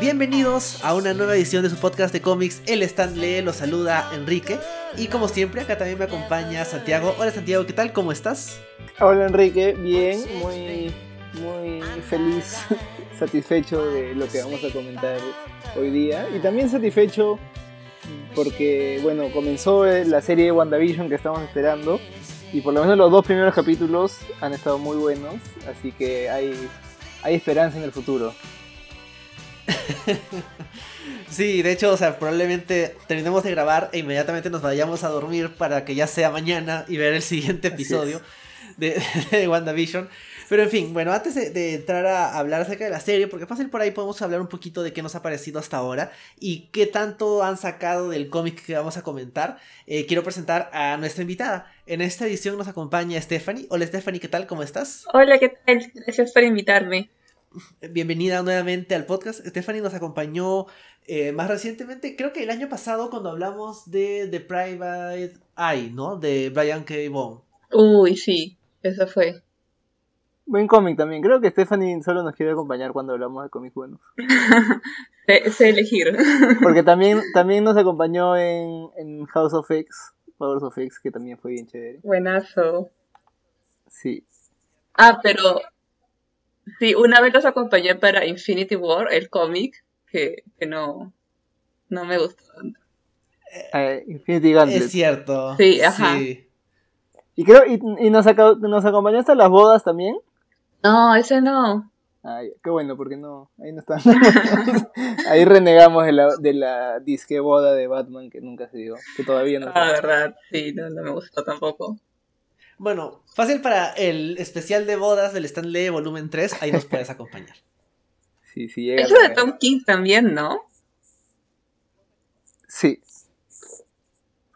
Bienvenidos a una nueva edición de su podcast de cómics. El Stand Lee, los saluda Enrique. Y como siempre acá también me acompaña Santiago. Hola Santiago, ¿qué tal? ¿Cómo estás? Hola Enrique, bien, muy, muy feliz, satisfecho de lo que vamos a comentar hoy día. Y también satisfecho porque bueno, comenzó la serie de WandaVision que estamos esperando y por lo menos los dos primeros capítulos han estado muy buenos, así que hay, hay esperanza en el futuro. sí, de hecho, o sea, probablemente terminemos de grabar e inmediatamente nos vayamos a dormir para que ya sea mañana y ver el siguiente episodio de, de, WandaVision. Pero en fin, bueno, antes de, entrar a hablar acerca de la serie, porque fácil por ahí podemos hablar un poquito de qué nos ha parecido hasta ahora y qué tanto han sacado del cómic que vamos a comentar, eh, quiero presentar a nuestra invitada. En esta edición nos acompaña Stephanie. Hola Stephanie, ¿qué tal? ¿Cómo estás? Hola, ¿qué tal? Gracias por invitarme. Bienvenida nuevamente al podcast. Stephanie nos acompañó eh, más recientemente, creo que el año pasado, cuando hablamos de The Private Eye, ¿no? De Brian K. Vaughan. Uy, sí, eso fue. Buen cómic también. Creo que Stephanie solo nos quiere acompañar cuando hablamos de cómics buenos. sé, elegir. Porque también, también nos acompañó en, en House of X, Powers of X, que también fue bien chévere. Buenazo. Sí. Ah, pero Sí, una vez los acompañé para Infinity War, el cómic, que, que no, no me gustó tanto. Eh, Infinity Gauntlet. Es cierto. Sí, ajá. Y creo, y, y nos, nos acompañaste a las bodas también. No, ese no. Ay, qué bueno, porque no, ahí no está. ahí renegamos de la, de la disque boda de Batman que nunca se dio, que todavía no. Ah, verdad, sí, no, no me gustó tampoco. Bueno, fácil para el especial de bodas del Stanley volumen 3, ahí nos puedes acompañar. Sí, sí, llega. Eso de Tom King también, ¿no? Sí.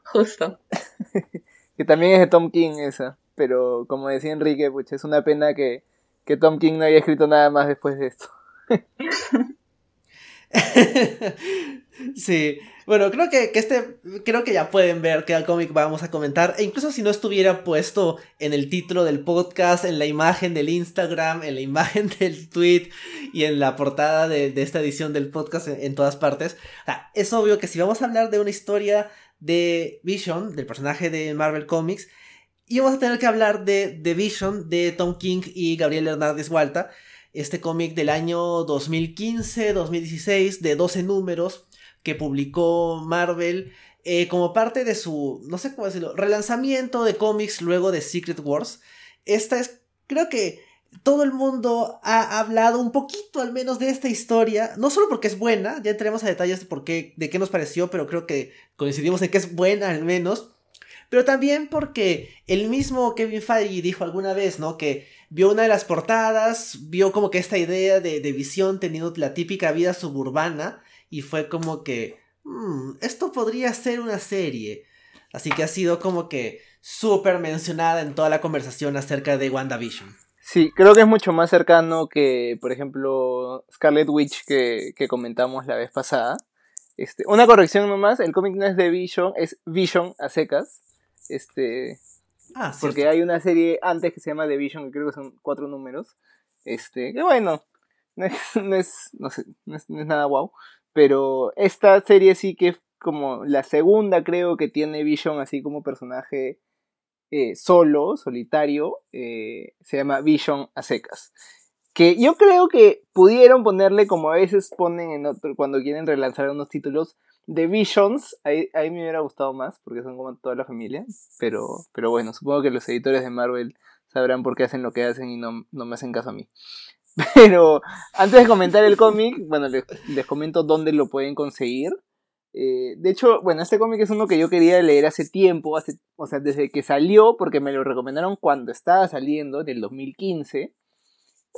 Justo. que también es de Tom King esa, pero como decía Enrique, pues es una pena que, que Tom King no haya escrito nada más después de esto. sí, bueno, creo que, este, creo que ya pueden ver que al cómic vamos a comentar, e incluso si no estuviera puesto en el título del podcast, en la imagen del Instagram, en la imagen del tweet y en la portada de, esta edición del podcast en, todas partes, es obvio que si vamos a hablar de una historia de Vision, del personaje de Marvel Comics, y vamos a tener que hablar de, The Vision de Tom King y Gabriel Hernández Walta, este cómic del año 2015-2016 de 12 números que publicó Marvel eh, como parte de su, no sé cómo decirlo, relanzamiento de cómics luego de Secret Wars. Esta es, creo que todo el mundo ha hablado un poquito al menos de esta historia, no solo porque es buena, ya entremos a detalles de por qué, de qué nos pareció, pero creo que coincidimos en que es buena al menos, pero también porque el mismo Kevin Feige dijo alguna vez, ¿no? Que vio una de las portadas, vio como que esta idea de, de visión teniendo la típica vida suburbana y fue como que, mm, esto podría ser una serie. Así que ha sido como que súper mencionada en toda la conversación acerca de WandaVision. Sí, creo que es mucho más cercano que, por ejemplo, Scarlet Witch que, que comentamos la vez pasada. Este, una corrección nomás, el cómic no es de Vision, es Vision a secas. Este, ah, porque hay una serie antes que se llama The Vision, que creo que son cuatro números. Este, que bueno, no es, no es, no sé, no es, no es nada wow. Pero esta serie sí que es como la segunda, creo, que tiene Vision así como personaje eh, solo, solitario. Eh, se llama Vision a secas. Que yo creo que pudieron ponerle como a veces ponen en otro, cuando quieren relanzar unos títulos de Visions. Ahí, ahí me hubiera gustado más, porque son como toda la familia. Pero, pero bueno, supongo que los editores de Marvel sabrán por qué hacen lo que hacen y no, no me hacen caso a mí. Pero antes de comentar el cómic, bueno, les, comento dónde lo pueden conseguir. Eh, de hecho, bueno, este cómic es uno que yo quería leer hace tiempo, hace, o sea, desde que salió, porque me lo recomendaron cuando estaba saliendo, del 2015.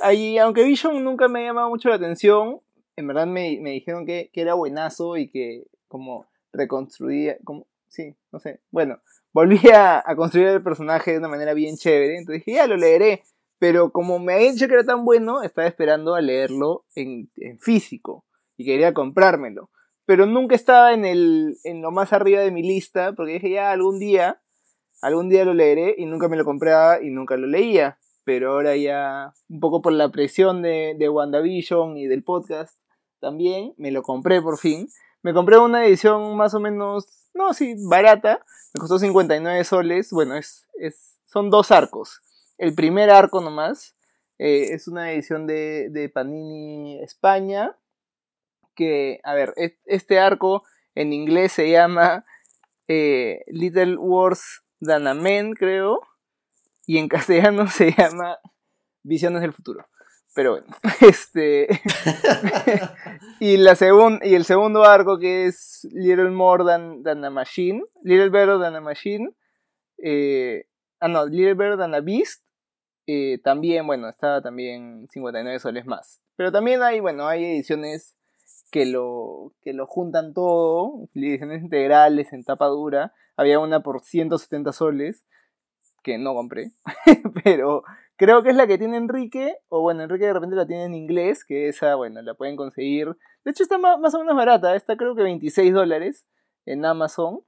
Ahí, aunque Vision nunca me ha llamado mucho la atención, en verdad me, me dijeron que, que, era buenazo y que como reconstruía, como, sí, no sé, bueno, volvía a construir el personaje de una manera bien chévere, entonces dije, ya lo leeré. Pero como me ha dicho que era tan bueno, estaba esperando a leerlo en, físico y quería comprármelo. Pero nunca estaba en, el, en lo más arriba de mi lista porque dije ya algún día, algún día lo leeré y nunca me lo compraba y nunca lo leía. pero ahora ya, un poco por la presión de, de WandaVision y del podcast también, me lo compré por fin. Me compré una edición más o menos, no, sí, barata, me costó 59 soles, bueno, es, es, son dos arcos. El primer arco nomás, eh, es una edición de, Panini España, que, a ver, este arco en inglés se llama eh, Little Wars Than creo, y en castellano se llama Visiones del Futuro. Pero bueno, este. y, la y el segundo arco que es Little More Than, a Machine, Little Better Than a Machine, eh, ah no, Little Better Than a Beast, eh, también, bueno, está también 59 soles más. Pero también hay, bueno, hay ediciones que lo, que lo juntan todo, ediciones integrales en tapa dura. Había una por 170 soles, que no compré, pero creo que es la que tiene Enrique, o bueno, Enrique de repente la tiene en inglés, que esa, bueno, la pueden conseguir. De hecho está más, o menos barata, está creo que 26 dólares en Amazon,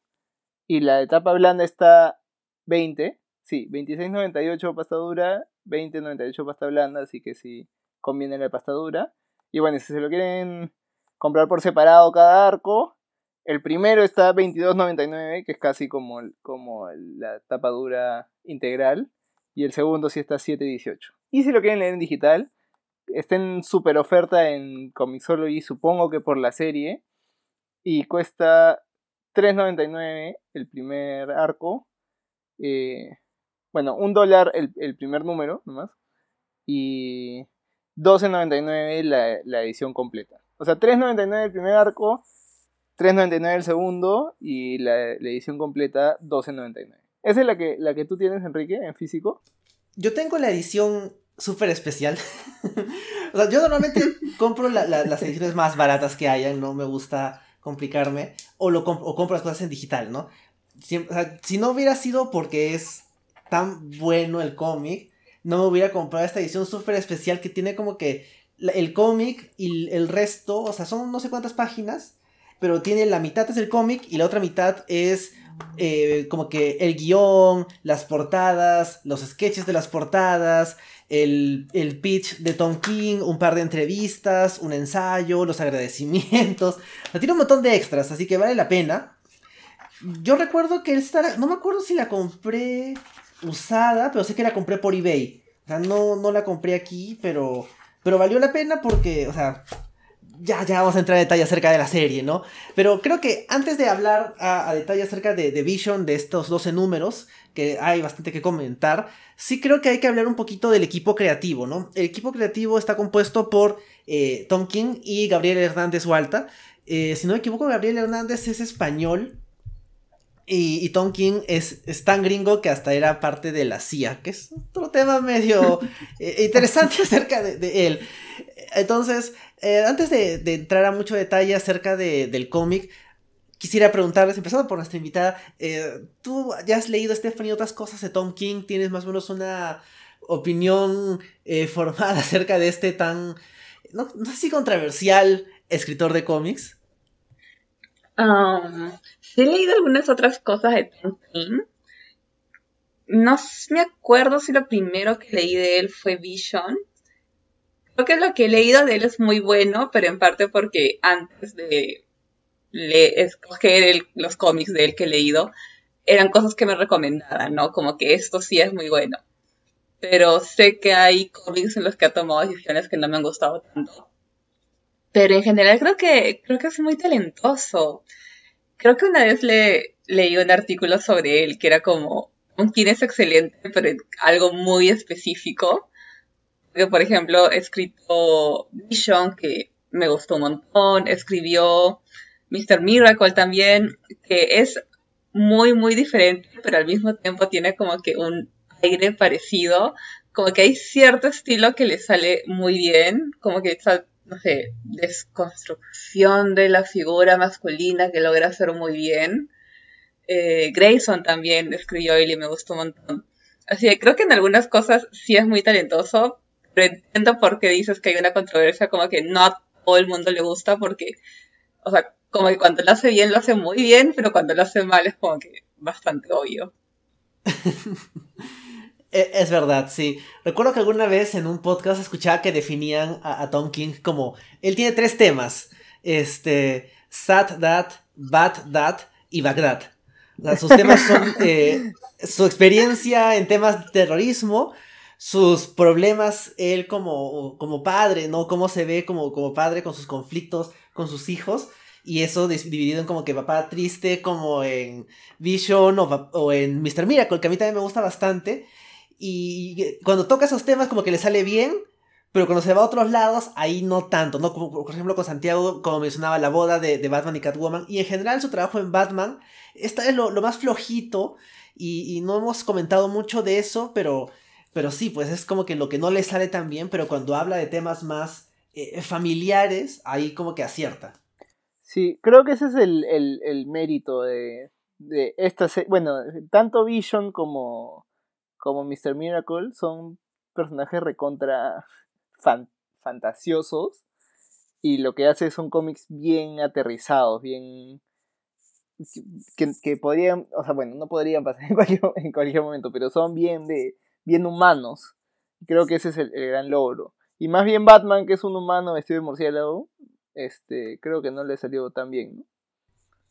y la de tapa blanda está 20, sí, 26.98 pasta dura 20.98 pasta blanda, así que sí conviene la pasta dura. Y bueno, si se lo quieren comprar por separado cada arco, el primero está 22.99, que es casi como, como la tapa dura integral. Y el segundo sí está 7.18. Y si lo quieren leer en digital, está en super oferta en Comixology, supongo que por la serie. Y cuesta 3.99 el primer arco. Eh, bueno, un dólar el, el primer número nomás. Y 12.99 la, la edición completa. O sea, 3.99 el primer arco, 3.99 el segundo y la, edición completa 12.99. ¿Esa es la que, la que tú tienes, Enrique, en físico? Yo tengo la edición súper especial. o sea, yo normalmente compro las ediciones más baratas que hayan, no me gusta complicarme, o, lo o compro las cosas en digital, ¿no? si no hubiera sido porque es tan bueno el cómic, no me hubiera comprado esta edición súper especial que tiene como que el cómic y el resto, o sea, son no sé cuántas páginas, pero tiene la mitad es el cómic y la otra mitad es eh, como que el guion, las portadas, los sketches de las portadas, el, el, pitch de Tom King, un par de entrevistas, un ensayo, los agradecimientos. Tiene un montón de extras, así que vale la pena. Yo recuerdo que esta, no me acuerdo si la compré usada, pero sé que la compré por eBay. O sea, no, no la compré aquí, pero, pero valió la pena porque, o sea, ya, ya vamos a entrar a detalle acerca de la serie, ¿no? Pero creo que antes de hablar a, detalle acerca de, de, Vision, de estos 12 números, que hay bastante que comentar, sí creo que hay que hablar un poquito del equipo creativo, ¿no? El equipo creativo está compuesto por eh, Tom King y Gabriel Hernández Hualta. Eh, si no me equivoco, Gabriel Hernández es español y, Tom King es, tan gringo que hasta era parte de la CIA, que es otro tema medio eh, interesante acerca de, él. Entonces, eh, antes de, entrar a mucho detalle acerca del cómic, quisiera preguntarles, empezando por nuestra invitada, eh, ¿tú ya has leído, Stephanie, otras cosas de Tom King? ¿Tienes más o menos una opinión formada acerca de este tan, no, no sé si controversial escritor de cómics? Um, he leído algunas otras cosas de Tom No me acuerdo si lo primero que leí de él fue Vision. Creo que lo que he leído de él es muy bueno, pero en parte porque antes de escoger los cómics de él que he leído, eran cosas que me recomendaban, ¿no? Como que esto sí es muy bueno. Pero sé que hay cómics en los que ha tomado decisiones que no me han gustado tanto. Pero en general creo que, creo que es muy talentoso. Creo que una vez le leí un artículo sobre él que era como, un quién es excelente, pero algo muy específico. Que, por ejemplo, escrito Vision, que me gustó un montón. Escribió Mr. Miracle también, que es muy, muy diferente, pero al mismo tiempo tiene como que un aire parecido. Como que hay cierto estilo que le sale muy bien, como que no sé, desconstrucción de la figura masculina que logra hacer muy bien. Eh, Grayson también escribió él y me gustó un montón. Así que creo que en algunas cosas sí es muy talentoso, pero entiendo por qué dices que hay una controversia como que no a todo el mundo le gusta porque, o sea, como que cuando lo hace bien lo hace muy bien, pero cuando lo hace mal es como que bastante obvio. E, es verdad, sí. Recuerdo que alguna vez en un podcast escuchaba que definían a, Tom King como. Él tiene tres temas: este. Sad Dad, Bad Dad y Bagdad. sus temas son eh, su experiencia en temas de terrorismo, sus problemas, él como, como padre, ¿no? Cómo se ve como, como padre con sus conflictos con sus hijos. Y eso dividido en como que papá triste, como en Vision o, o en Mr. Miracle, que a mí también me gusta bastante. Y cuando toca esos temas como que le sale bien, pero cuando se va a otros lados, ahí no tanto, ¿no? Como por ejemplo con Santiago, como mencionaba, la boda de, Batman y Catwoman. Y en general su trabajo en Batman, esta es lo, más flojito. Y, no hemos comentado mucho de eso, pero, pero sí, pues es como que lo que no le sale tan bien, pero cuando habla de temas más eh, familiares, ahí como que acierta. Sí, creo que ese es el, mérito de, de esta Bueno, tanto Vision como como Mr. Miracle son personajes recontra fantasiosos y lo que hace son cómics bien aterrizados, bien... Que, podrían, o sea, bueno, no podrían pasar en cualquier, momento, pero son bien de bien humanos. Creo que ese es el, gran logro. Y más bien Batman, que es un humano vestido de murciélago, este, creo que no le salió tan bien,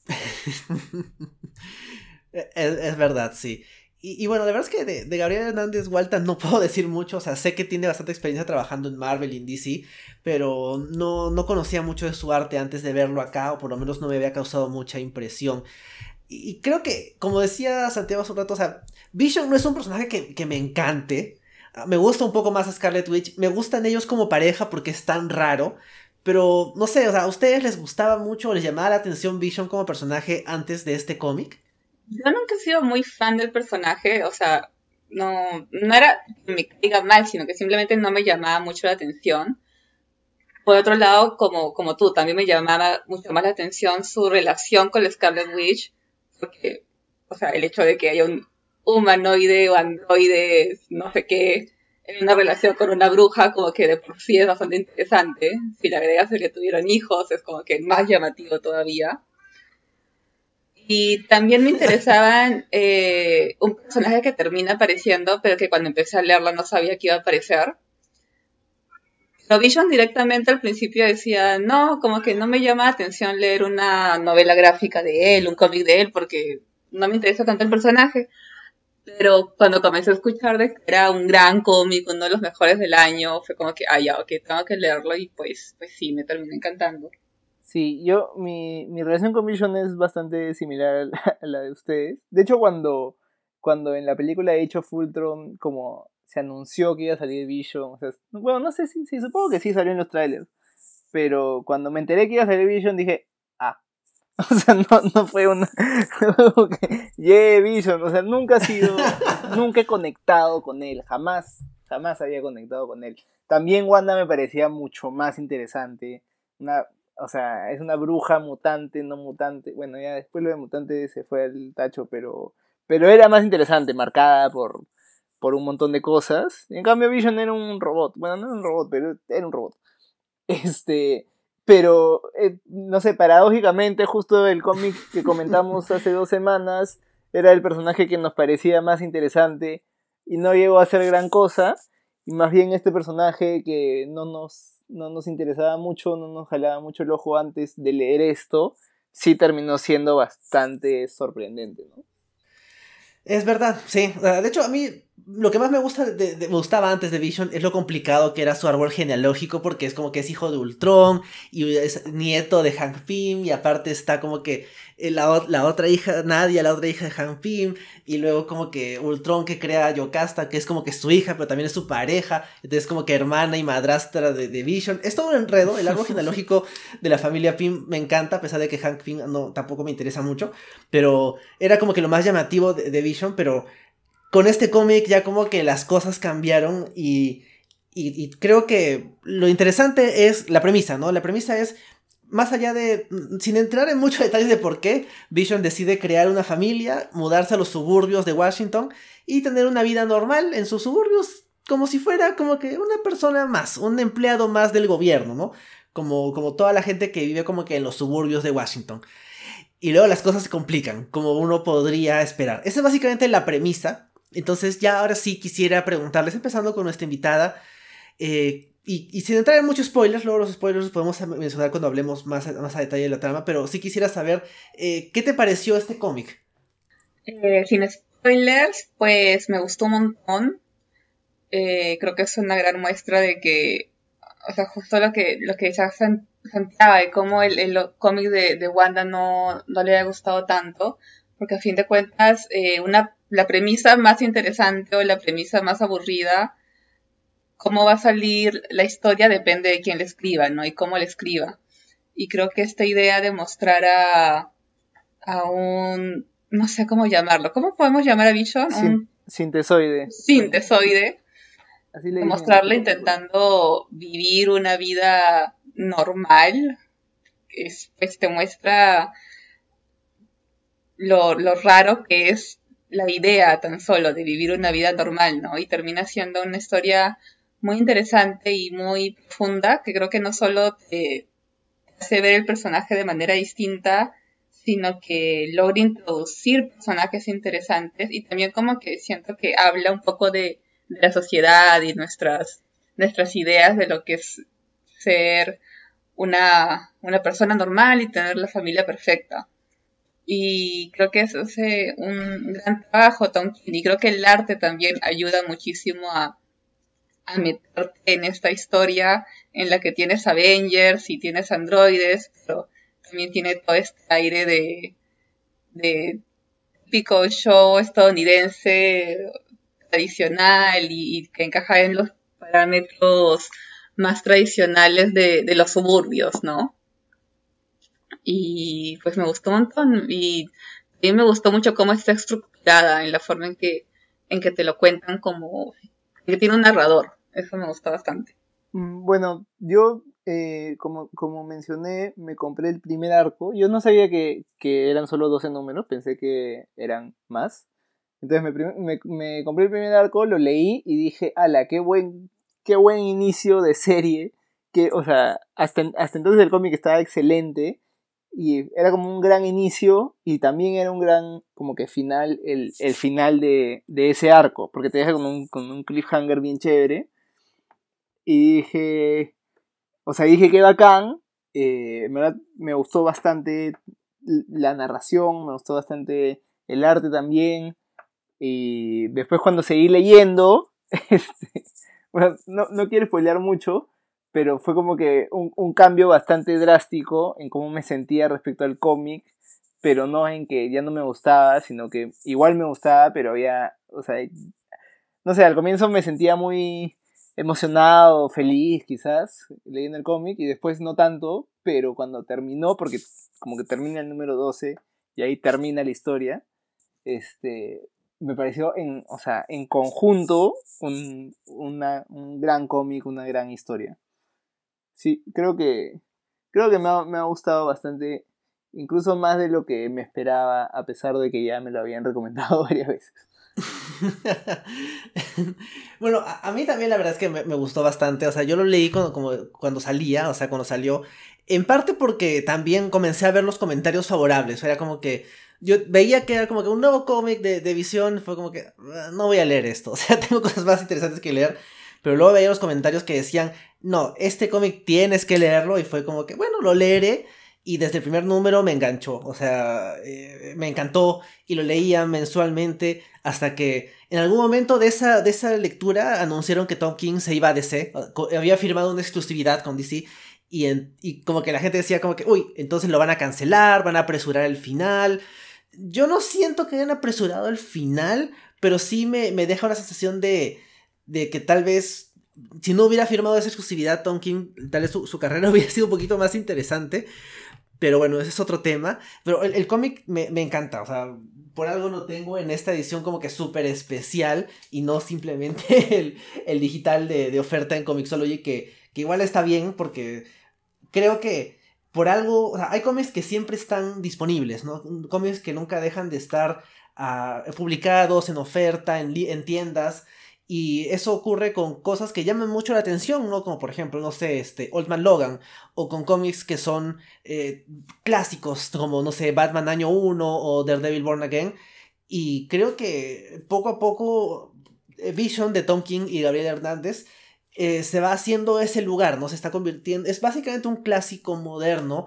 es, verdad, sí. Y, bueno, la verdad es que de, Gabriel Hernández Walta no puedo decir mucho, o sea, sé que tiene bastante experiencia trabajando en Marvel y en DC, pero no, no conocía mucho de su arte antes de verlo acá, o por lo menos no me había causado mucha impresión. Y, creo que, como decía Santiago hace un rato, o sea, Vision no es un personaje que, que me encante, ah, me gusta un poco más Scarlet Witch, me gustan ellos como pareja porque es tan raro, pero no sé, o sea, ¿a ustedes les gustaba mucho o les llamaba la atención Vision como personaje antes de este cómic? Yo nunca he sido muy fan del personaje, o sea, no, no era que me caiga mal, sino que simplemente no me llamaba mucho la atención. Por otro lado, como, como tú, también me llamaba mucho más la atención su relación con la Scarlet Witch, porque, o sea, el hecho de que haya un humanoide o androide, no sé qué, en una relación con una bruja, como que de por sí es bastante interesante. Si le agregas el que tuvieron hijos, es como que más llamativo todavía. Y también me interesaba eh, un personaje que termina apareciendo, pero que cuando empecé a leerlo no sabía que iba a aparecer. Lo Vision directamente al principio decía, no, como que no me llama la atención leer una novela gráfica de él, un cómic de él, porque no me interesa tanto el personaje. Pero cuando comencé a escuchar de que era un gran cómic, uno de los mejores del año, fue como que, ah, ya, ok, tengo que leerlo y pues, pues sí, me terminó encantando. Sí, yo, mi, mi relación con Vision es bastante similar a la, de ustedes. De hecho, cuando, cuando en la película de hecho Fultron, como se anunció que iba a salir Vision, o sea, bueno, no sé si, sí, supongo que sí salió en los trailers, pero cuando me enteré que iba a salir Vision dije, ah, o sea, no, no fue una, yeah, Vision, o sea, nunca ha sido, nunca he conectado con él, jamás, jamás había conectado con él. También Wanda me parecía mucho más interesante, una o sea, es una bruja mutante, no mutante. Bueno, ya después lo de mutante se fue al tacho, pero, pero era más interesante, marcada por, por un montón de cosas. En cambio, Vision era un robot. Bueno, no era un robot, pero era un robot. Este, pero, eh, no sé, paradójicamente, justo el cómic que comentamos hace dos semanas era el personaje que nos parecía más interesante y no llegó a hacer gran cosa. Y más bien este personaje que no nos no nos interesaba mucho, no nos jalaba mucho el ojo antes de leer esto, sí terminó siendo bastante sorprendente, ¿no? Es verdad, sí. De hecho, a mí lo que más me gusta de, me gustaba antes de Vision es lo complicado que era su árbol genealógico porque es como que es hijo de Ultron y es nieto de Hank Pym y aparte está como que eh, la, la, otra hija, Nadia, la otra hija de Hank Pym y luego como que Ultron que crea a Yocasta que es como que su hija pero también es su pareja, entonces como que hermana y madrastra de, de Vision. Es todo un enredo, el árbol genealógico de la familia Pym me encanta a pesar de que Hank Pym no, tampoco me interesa mucho, pero era como que lo más llamativo de, de Vision, pero con este cómic ya como que las cosas cambiaron y, y, creo que lo interesante es la premisa, ¿no? La premisa es, más allá de, sin entrar en muchos detalles de por qué, Vision decide crear una familia, mudarse a los suburbios de Washington y tener una vida normal en sus suburbios, como si fuera como que una persona más, un empleado más del gobierno, ¿no? Como, como toda la gente que vive como que en los suburbios de Washington. Y luego las cosas se complican, como uno podría esperar. Esa es básicamente la premisa Entonces ya ahora sí quisiera preguntarles, empezando con nuestra invitada, eh, y, sin entrar en muchos spoilers, luego los spoilers los podemos mencionar cuando hablemos más, más a detalle de la trama, pero sí quisiera saber, eh, ¿qué te pareció este cómic? Eh, sin spoilers, pues me gustó un montón. creo que es una gran muestra de que, o sea, justo lo que, lo que decía Santiago, de cómo el, el cómic de, de, Wanda no, no le había gustado tanto, porque a fin de cuentas, una, la premisa más interesante o la premisa más aburrida cómo va a salir la historia depende de quién le escriba, ¿no? Y cómo le escriba. Y creo que esta idea de mostrar a, a un, no sé cómo llamarlo, ¿cómo podemos llamar a Vision? un sintesoide. Sintesoide. Así le mostrarle intentando vivir una vida normal, es, pues te muestra lo, lo raro que es la idea tan solo de vivir una vida normal, ¿no? Y termina siendo una historia muy interesante y muy profunda, que creo que no solo te hace ver el personaje de manera distinta, sino que logra introducir personajes interesantes y también como que siento que habla un poco de, la sociedad y nuestras, nuestras ideas de lo que es ser una, una persona normal y tener la familia perfecta. Y creo que eso hace un gran trabajo, Tom y creo que el arte también ayuda muchísimo a, meterte en esta historia en la que tienes Avengers y tienes androides, pero también tiene todo este aire de, de típico show estadounidense tradicional y, que encaja en los parámetros más tradicionales de, los suburbios, ¿no? Y pues me gustó un montón y también me gustó mucho cómo está estructurada en la forma en que, en que te lo cuentan como que tiene un narrador. Eso me gusta bastante. Mm, bueno, yo, eh, como, como mencioné, me compré el primer arco. Yo no sabía que, eran solo 12 números, pensé que eran más. Entonces me, me, compré el primer arco, lo leí y dije, ala, qué buen, qué buen inicio de serie. Que, o sea, hasta, hasta entonces el cómic estaba excelente y era como un gran inicio y también era un gran como que final el, final de, ese arco porque te deja con un, con un cliffhanger bien chévere. Y dije, o sea, dije que bacán, eh, me, me gustó bastante la narración, me gustó bastante el arte también, y después cuando seguí leyendo, este, bueno, no, no quiero spoilear mucho, pero fue como que un, un, cambio bastante drástico en cómo me sentía respecto al cómic, pero no en que ya no me gustaba, sino que igual me gustaba, pero había, o sea, no sé, al comienzo me sentía muy emocionado, feliz quizás, leyendo el cómic y después no tanto, pero cuando terminó, porque como que termina el número 12 y ahí termina la historia, este, me pareció en, o sea, en conjunto un, un gran cómic, una gran historia. Sí, creo que, creo que me ha, me ha gustado bastante, incluso más de lo que me esperaba, a pesar de que ya me lo habían recomendado varias veces. bueno, a, mí también la verdad es que me, gustó bastante. O sea, yo lo leí cuando, como, cuando salía, o sea, cuando salió. En parte porque también comencé a ver los comentarios favorables. Era como que yo veía que era como que un nuevo cómic de, de visión. Fue como que ah, no voy a leer esto. O sea, tengo cosas más interesantes que leer. Pero luego veía los comentarios que decían, no, este cómic tienes que leerlo. Y fue como que, bueno, lo leeré. Y desde el primer número me enganchó, o sea, eh, me encantó y lo leía mensualmente hasta que en algún momento de esa, de esa lectura anunciaron que Tom King se iba a DC, había firmado una exclusividad con DC y, y como que la gente decía como que, uy, entonces lo van a cancelar, van a apresurar el final. Yo no siento que hayan apresurado el final, pero sí me, me deja una sensación de, de que tal vez si no hubiera firmado esa exclusividad, Tom King, tal vez su, su, carrera hubiera sido un poquito más interesante. Pero bueno, ese es otro tema. Pero el, cómic me, encanta. O sea, por algo lo tengo en esta edición como que súper especial y no simplemente el, digital de, oferta en Comixology que, que igual está bien porque creo que por algo, o sea, hay cómics que siempre están disponibles, ¿no? Cómics que nunca dejan de estar ah, publicados en oferta, en tiendas. Y eso ocurre con cosas que llaman mucho la atención, ¿no? Como por ejemplo, no sé, este, Old Man Logan, o con cómics que son eh, clásicos, como, no sé, Batman Año 1 o Daredevil Born Again. Y creo que poco a poco eh, Vision de Tom King y Gabriel Hernández eh, se va haciendo ese lugar, ¿no? Se está convirtiendo, es básicamente un clásico moderno.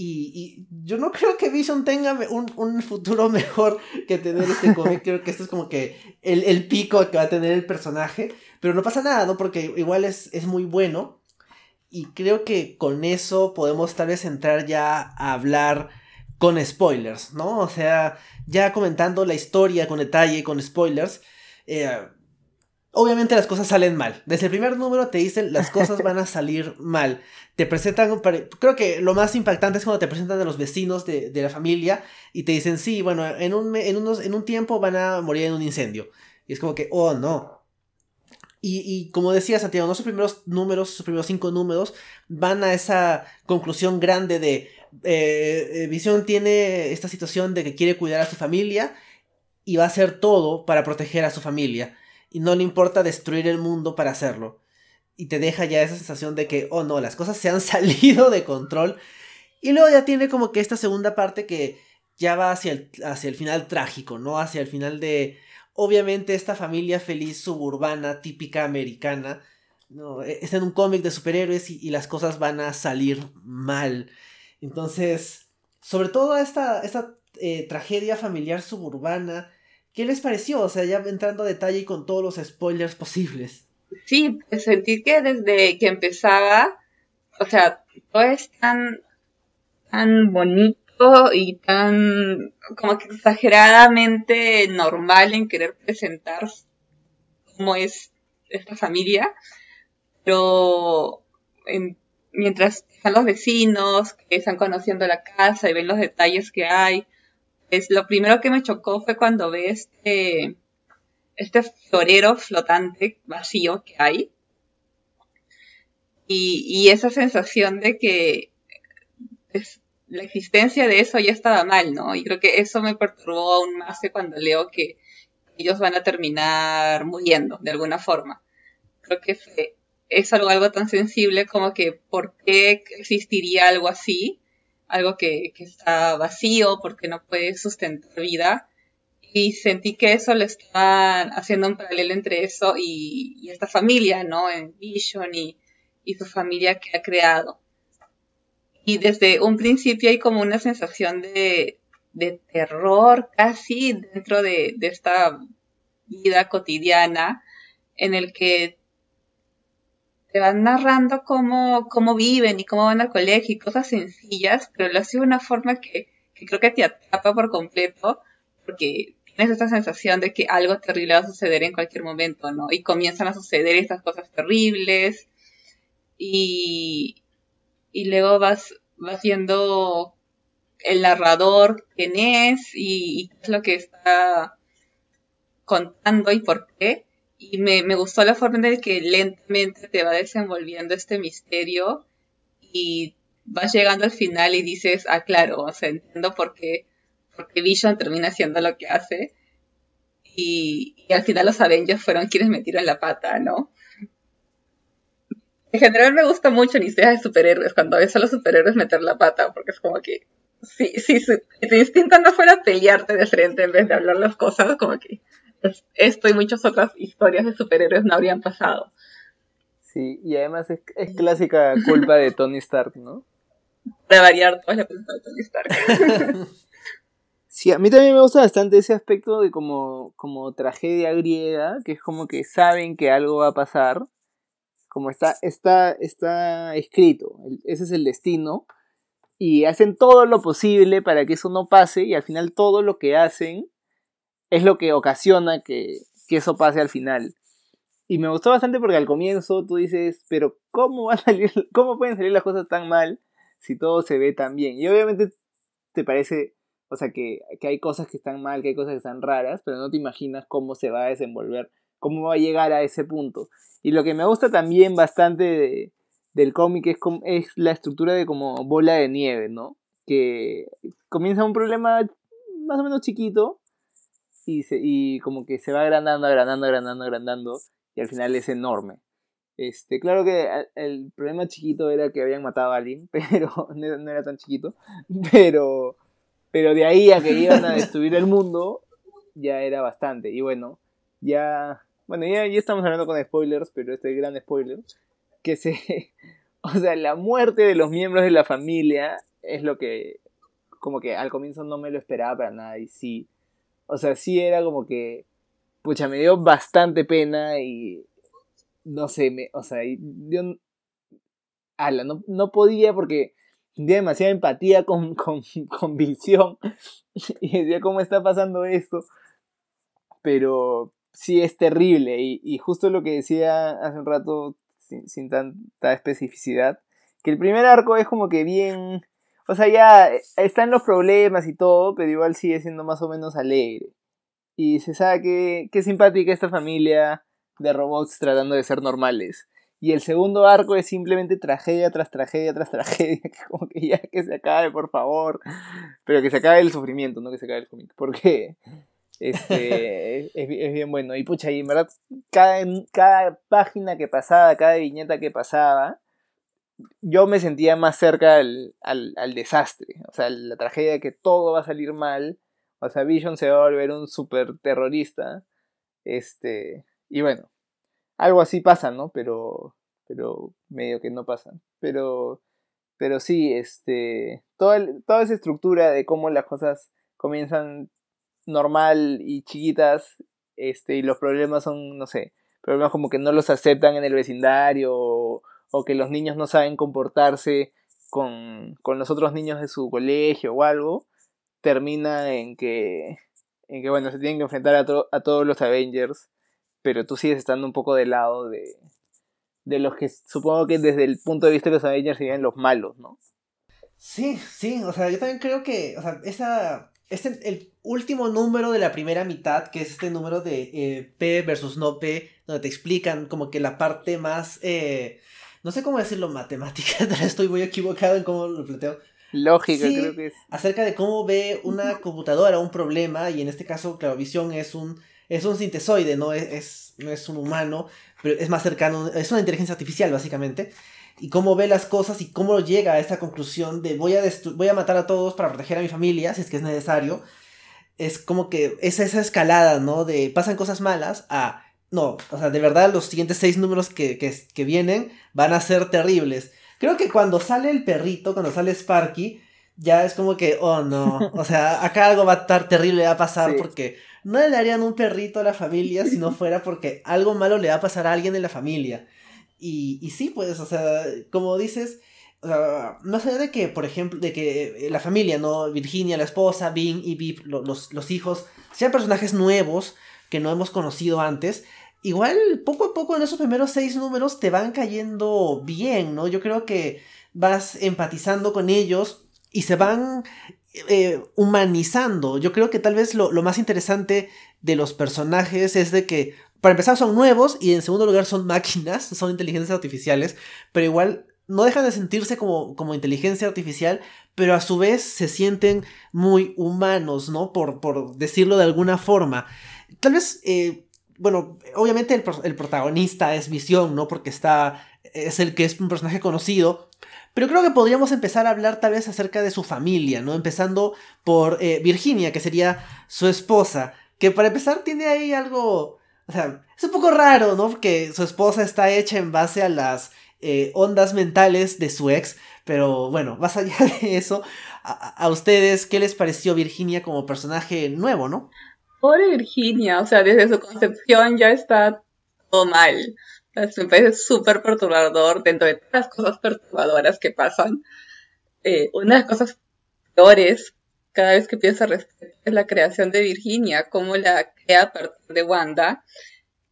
Y, yo no creo que Vision tenga un, futuro mejor que tener este cómic. creo que esto es como que el, pico que va a tener el personaje. Pero no pasa nada, ¿no? Porque igual es, es muy bueno. Y creo que con eso podemos tal vez entrar ya a hablar con spoilers, ¿no? O sea, ya comentando la historia con detalle, con spoilers. Eh, obviamente las cosas salen mal. Desde el primer número te dicen las cosas van a salir mal. Te presentan, creo que lo más impactante es cuando te presentan a los vecinos de, la familia y te dicen, sí, bueno, en un, en, unos, en un tiempo van a morir en un incendio. Y es como que, oh, no. Y, como decía Santiago, ¿no? sus primeros números, sus primeros cinco números, van a esa conclusión grande de eh, eh, Visión tiene esta situación de que quiere cuidar a su familia y va a hacer todo para proteger a su familia y no le importa destruir el mundo para hacerlo. Y te deja ya esa sensación de que, oh no, las cosas se han salido de control. Y luego ya tiene como que esta segunda parte que ya va hacia el, hacia el final trágico, ¿no? Hacia el final de, obviamente, esta familia feliz suburbana, típica americana. No, e, está en un cómic de superhéroes y, las cosas van a salir mal. Entonces, sobre todo esta, esta eh, tragedia familiar suburbana ¿Qué les pareció? O sea, ya entrando a detalle y con todos los spoilers posibles. Sí, pues sentí que desde que empezaba, o sea, todo es tan, tan bonito y tan como que exageradamente normal en querer presentar cómo es esta familia, pero mientras están los vecinos que están conociendo la casa y ven los detalles que hay, es lo primero que me chocó fue cuando ve este, este florero flotante vacío que hay. Y, esa sensación de que la existencia de eso ya estaba mal, ¿no? Y creo que eso me perturbó aún más cuando leo que ellos van a terminar muriendo de alguna forma. Creo que es algo, algo tan sensible como que por qué existiría algo así algo que, está vacío porque no puede sustentar vida. Y sentí que eso le estaban haciendo un paralelo entre eso y, esta familia, ¿no? En Vision y, su familia que ha creado. Y desde un principio hay como una sensación de, terror casi dentro de, de esta vida cotidiana en el que te van narrando cómo, cómo viven y cómo van al colegio y cosas sencillas, pero lo hace de una forma que, creo que te atrapa por completo, porque tienes esta sensación de que algo terrible va a suceder en cualquier momento, ¿no? Y comienzan a suceder estas cosas terribles y, y luego vas, vas viendo el narrador quién es y, y qué es lo que está contando y por qué y me, me gustó la forma en la que lentamente te va desenvolviendo este misterio y vas llegando al final y dices, ah, claro, o sea, entiendo por qué, por Vision termina haciendo lo que hace. Y, y, al final los Avengers fueron quienes metieron la pata, ¿no? En general me gusta mucho en historias de superhéroes, cuando ves a los superhéroes meter la pata, porque es como que, si, si, si tu instinto no fuera pelearte de frente en vez de hablar las cosas, como que esto y muchas otras historias de superhéroes no habrían pasado. Sí, y además es, clásica culpa de Tony Stark, ¿no? De variar, toda la culpa de Tony Stark. sí, a mí también me gusta bastante ese aspecto de como, como tragedia griega, que es como que saben que algo va a pasar, como está, está, está escrito, ese es el destino, y hacen todo lo posible para que eso no pase, y al final todo lo que hacen es lo que ocasiona que, eso pase al final. Y me gustó bastante porque al comienzo tú dices, pero ¿cómo va a salir, cómo pueden salir las cosas tan mal si todo se ve tan bien? Y obviamente te parece, o sea, que, hay cosas que están mal, que hay cosas que están raras, pero no te imaginas cómo se va a desenvolver, cómo va a llegar a ese punto. Y lo que me gusta también bastante del cómic es, es la estructura de como bola de nieve, ¿no? Que comienza un problema más o menos chiquito, y, y como que se va agrandando, agrandando, agrandando, agrandando y al final es enorme. Este, claro que el problema chiquito era que habían matado a alguien, pero no era tan chiquito, pero, pero de ahí a que iban a destruir el mundo, ya era bastante. Y bueno, ya, bueno, ya, ya estamos hablando con spoilers, pero este gran spoiler, que se, o sea, la muerte de los miembros de la familia es lo que, como que al comienzo no me lo esperaba para nada y sí, o sea, sí era como que, pucha, me dio bastante pena y, no sé, me, o sea, yo, ala, no, no podía porque sentía demasiada empatía con, con, con visión y decía, ¿cómo está pasando esto? Pero sí es terrible y, y justo lo que decía hace un rato sin, tanta especificidad. Que el primer arco es como que bien. O sea, ya están los problemas y todo, pero igual sigue siendo más o menos alegre. Y se sabe que, qué simpática esta familia de robots tratando de ser normales. Y el segundo arco es simplemente tragedia tras tragedia tras tragedia. Que como que ya que se acabe, por favor. Pero que se acabe el sufrimiento, no que se acabe el cómic. Porque este, es, bien bueno. Y pucha, y en verdad, cada, cada página que pasaba, cada viñeta que pasaba, yo me sentía más cerca al, al, desastre. O sea, la tragedia de que todo va a salir mal. O sea, Vision se va a volver un super terrorista. Este, y bueno, algo así pasa, ¿no? Pero, pero medio que no pasa. Pero, pero sí, este, toda, toda esa estructura de cómo las cosas comienzan normal y chiquitas, este, y los problemas son, no sé, problemas como que no los aceptan en el vecindario que los niños no saben comportarse con, con, los otros niños de su colegio o algo, termina en que, en que bueno, se tienen que enfrentar a, a todos los Avengers, pero tú sigues estando un poco del lado de, de los que supongo que desde el punto de vista de los Avengers serían los malos, ¿no? Sí, sí, o sea, yo también creo que, o sea, esa este, el último número de la primera mitad, que es este número de eh, P versus no P, donde te explican como que la parte más, eh, no sé cómo decirlo, matemática, estoy muy equivocado en cómo lo planteo. Lógica, creo que es. Acerca de cómo ve una computadora un problema, y en este caso, claro, visión es un, es un sintesoide, ¿no? Es, no es un humano, pero es más cercano, es una inteligencia artificial, básicamente y cómo ve las cosas y cómo llega a esta conclusión de voy a, voy a matar a todos para proteger a mi familia, si es que es necesario. Es como que es esa escalada, ¿no? De pasan cosas malas a... No, o sea, de verdad los siguientes seis números que, que, vienen van a ser terribles. Creo que cuando sale el perrito, cuando sale Sparky, ya es como que, oh no, o sea, acá algo va a estar terrible, va a pasar porque no le darían un perrito a la familia si no fuera porque algo malo le va a pasar a alguien en la familia. Y, y sí, pues, o sea, como dices, más allá de que, por ejemplo, de que eh, la familia, ¿no? Virginia, la esposa, Bing y Vip, los, los hijos, sean personajes nuevos que no hemos conocido antes, igual poco a poco en esos primeros seis números te van cayendo bien, ¿no? Yo creo que vas empatizando con ellos y se van eh, humanizando. Yo creo que tal vez lo, lo, más interesante de los personajes es de que para empezar son nuevos y en segundo lugar son máquinas, son inteligencias artificiales, pero igual no dejan de sentirse como, como inteligencia artificial, pero a su vez se sienten muy humanos, ¿no? Por, por decirlo de alguna forma. Tal vez, eh, bueno, obviamente el, protagonista es Visión, ¿no? Porque está, es el que es un personaje conocido, pero creo que podríamos empezar a hablar tal vez acerca de su familia, ¿no? Empezando por eh, Virginia, que sería su esposa, que para empezar tiene ahí algo o sea, es un poco raro, ¿no? Porque su esposa está hecha en base a las eh, ondas mentales de su ex. Pero bueno, más allá de eso, a, ustedes, ¿qué les pareció Virginia como personaje nuevo, no? Pobre Virginia, o sea, desde su concepción ya está todo mal. me parece súper perturbador dentro de todas las cosas perturbadoras que pasan. Eh, una de las cosas peores cada vez que pienso respecto es la creación de Virginia, cómo la crea a partir de Wanda,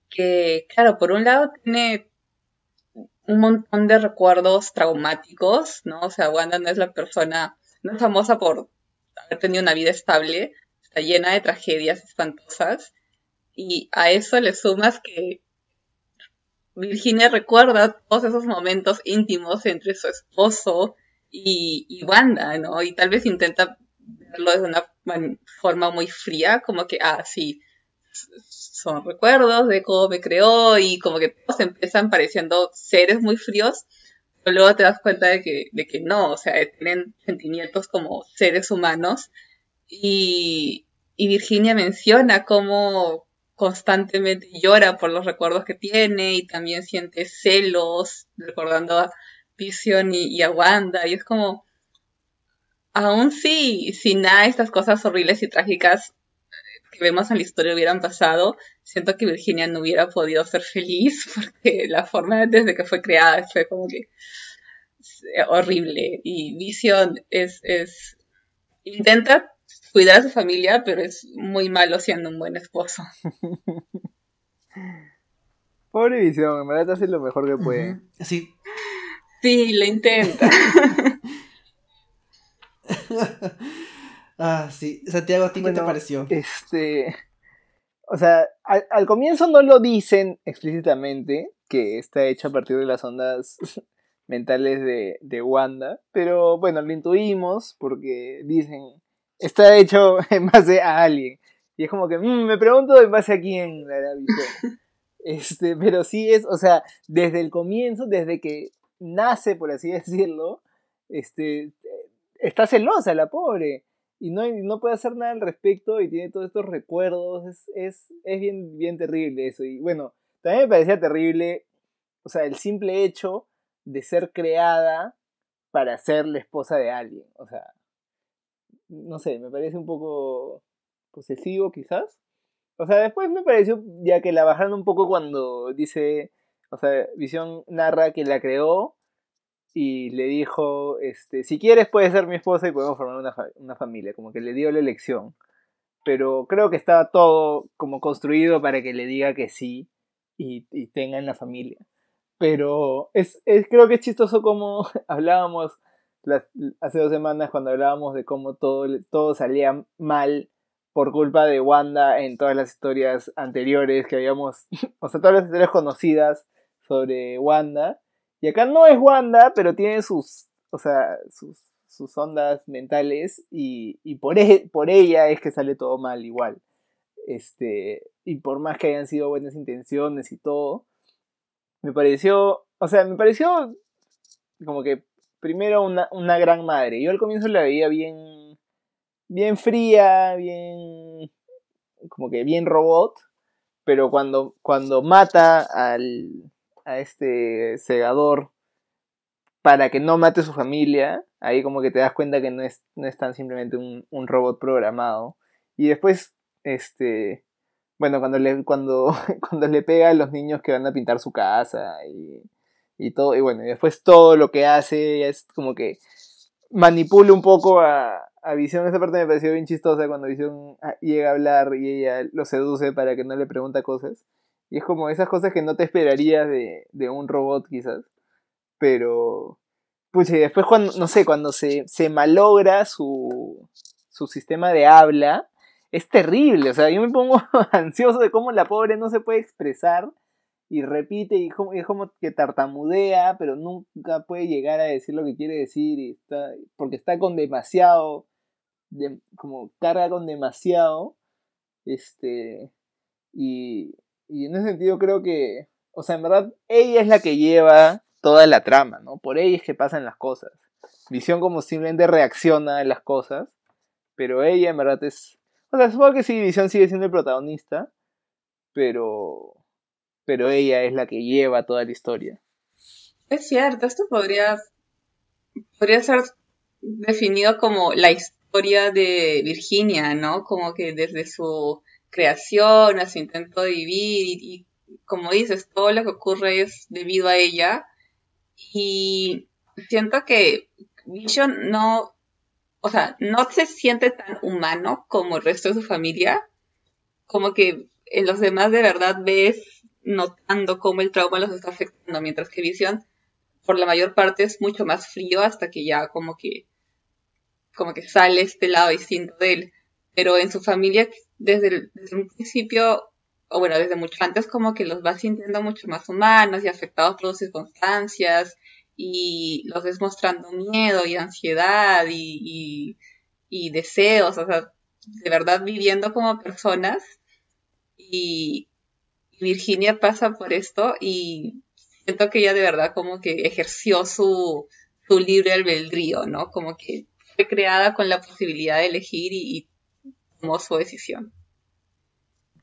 que claro, por un lado tiene un montón de recuerdos traumáticos, ¿no? O sea, Wanda no es la persona, no es famosa por haber tenido una vida estable, llena de tragedias espantosas, y a eso le sumas que Virginia recuerda todos esos momentos íntimos entre su esposo y, y Wanda, ¿no? Y tal vez intenta verlo de una forma muy fría, como que, ah, sí, son recuerdos de cómo me creó y como que todos empiezan pareciendo seres muy fríos, pero luego te das cuenta de que, de que no, o sea, tienen sentimientos como seres humanos y, y Virginia menciona cómo constantemente llora por los recuerdos que tiene y también siente celos recordando a Vision y, a Wanda. Y es como aún si, si nada de estas cosas horribles y trágicas que vemos en la historia hubieran pasado, siento que Virginia no hubiera podido ser feliz porque la forma desde que fue creada fue como que horrible. Y Vision es, es intenta cuidar a su familia, pero es muy malo siendo un buen esposo. Pobre Visión, en verdad hace lo mejor que puede. Sí. Sí, lo intenta. ah, sí. Santiago, ¿a ti qué te pareció? Este. O sea, al, comienzo no lo dicen explícitamente que está hecho a partir de las ondas mentales de, de Wanda, pero bueno, lo intuimos porque dicen está hecho en base a alguien. Y es como que, mm, me pregunto en base a quién la Este, pero sí es, o sea, desde el comienzo, desde que nace, por así decirlo, este, está celosa la pobre. Y no, no puede hacer nada al respecto y tiene todos estos recuerdos. Es, es, es bien, bien terrible eso. Y bueno, también me parecía terrible, o sea, el simple hecho de ser creada para ser la esposa de alguien. O sea, no sé, me parece un poco posesivo quizás. O sea, después me pareció ya que la bajaron un poco cuando dice, o sea, Visión narra que la creó y le dijo, este, si quieres puedes ser mi esposa y podemos formar una, una familia, como que le dio la elección. Pero creo que estaba todo como construido para que le diga que sí y, y tengan la familia. Pero es, es, creo que es chistoso como hablábamos hace dos semanas cuando hablábamos de cómo todo, todo salía mal por culpa de Wanda en todas las historias anteriores que habíamos, o sea, todas las historias conocidas sobre Wanda. Y acá no es Wanda, pero tiene sus, o sea, sus, sus ondas mentales y, y por, e, por ella es que sale todo mal igual. Este, y por más que hayan sido buenas intenciones y todo, me pareció, o sea, me pareció como que primero una, una gran madre. Yo al comienzo la veía bien, bien fría, bien, como que bien robot, pero cuando, cuando mata al, a este segador para que no mate a su familia, ahí como que te das cuenta que no es, no es tan simplemente un, un robot programado. Y después, este, bueno, cuando le, cuando, cuando le pega a los niños que van a pintar su casa y y todo, y bueno, después todo lo que hace es como que manipula un poco a, a Visión. Esa parte me pareció bien chistosa cuando Visión ah, llega a hablar y ella lo seduce para que no le pregunta cosas. Y es como esas cosas que no te esperarías de, de un robot quizás. Pero, pucha, después cuando, no sé, cuando se, se malogra su, su sistema de habla, es terrible. O sea, yo me pongo ansioso de cómo la pobre no se puede expresar y repite y es como que tartamudea, pero nunca puede llegar a decir lo que quiere decir está, porque está con demasiado, como carga con demasiado, este, y, y en ese sentido creo que, o sea, en verdad ella es la que lleva toda la trama, ¿no? Por ella es que pasan las cosas. Visión como simplemente reacciona a las cosas, pero ella en verdad es, o sea, supongo que sí, Visión sigue siendo el protagonista, pero pero ella es la que lleva toda la historia. Es cierto, esto podría, podría ser definido como la historia de Virginia, ¿no? Como que desde su creación, a su intento de vivir y, como dices, todo lo que ocurre es debido a ella. Y siento que Vision no, o sea, no se siente tan humano como el resto de su familia. Como que en los demás de verdad ves notando cómo el trauma los está afectando, mientras que Vision, por la mayor parte, es mucho más frío hasta que ya como que, como que sale este lado distinto de él. Pero en su familia, desde, un principio, o bueno, desde mucho antes, como que los va sintiendo mucho más humanos y afectados por las circunstancias, y los ves mostrando miedo y ansiedad y, y deseos, o sea, de verdad viviendo como personas. Y, Virginia pasa por esto y siento que ella de verdad como que ejerció su, su libre albedrío, ¿no? Como que fue creada con la posibilidad de elegir y, tomó su decisión.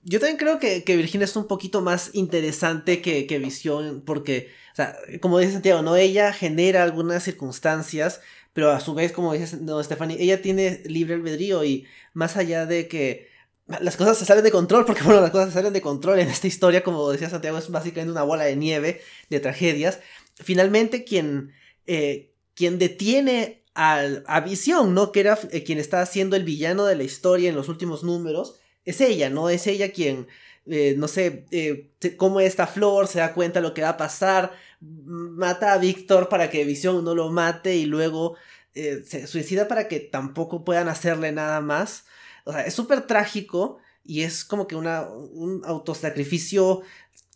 Yo también creo que, que, Virginia es un poquito más interesante que, que Visión, porque, o sea, como dice Santiago, ¿no? Ella genera algunas circunstancias, pero a su vez, como dice no, Stephanie, ella tiene libre albedrío y más allá de que las cosas se salen de control, porque bueno, las cosas se salen de control en esta historia, como decía Santiago, es básicamente una bola de nieve de tragedias. Finalmente, quien, eh, quien detiene al, a Visión, ¿no? Que era eh, quien está haciendo el villano de la historia en los últimos números, es ella, ¿no? Es ella quien, eh, no sé, eh, cómo esta flor se da cuenta de lo que va a pasar, mata a Víctor para que Visión no lo mate y luego eh, se suicida para que tampoco puedan hacerle nada más. O sea, es súper trágico y es como que una, un autosacrificio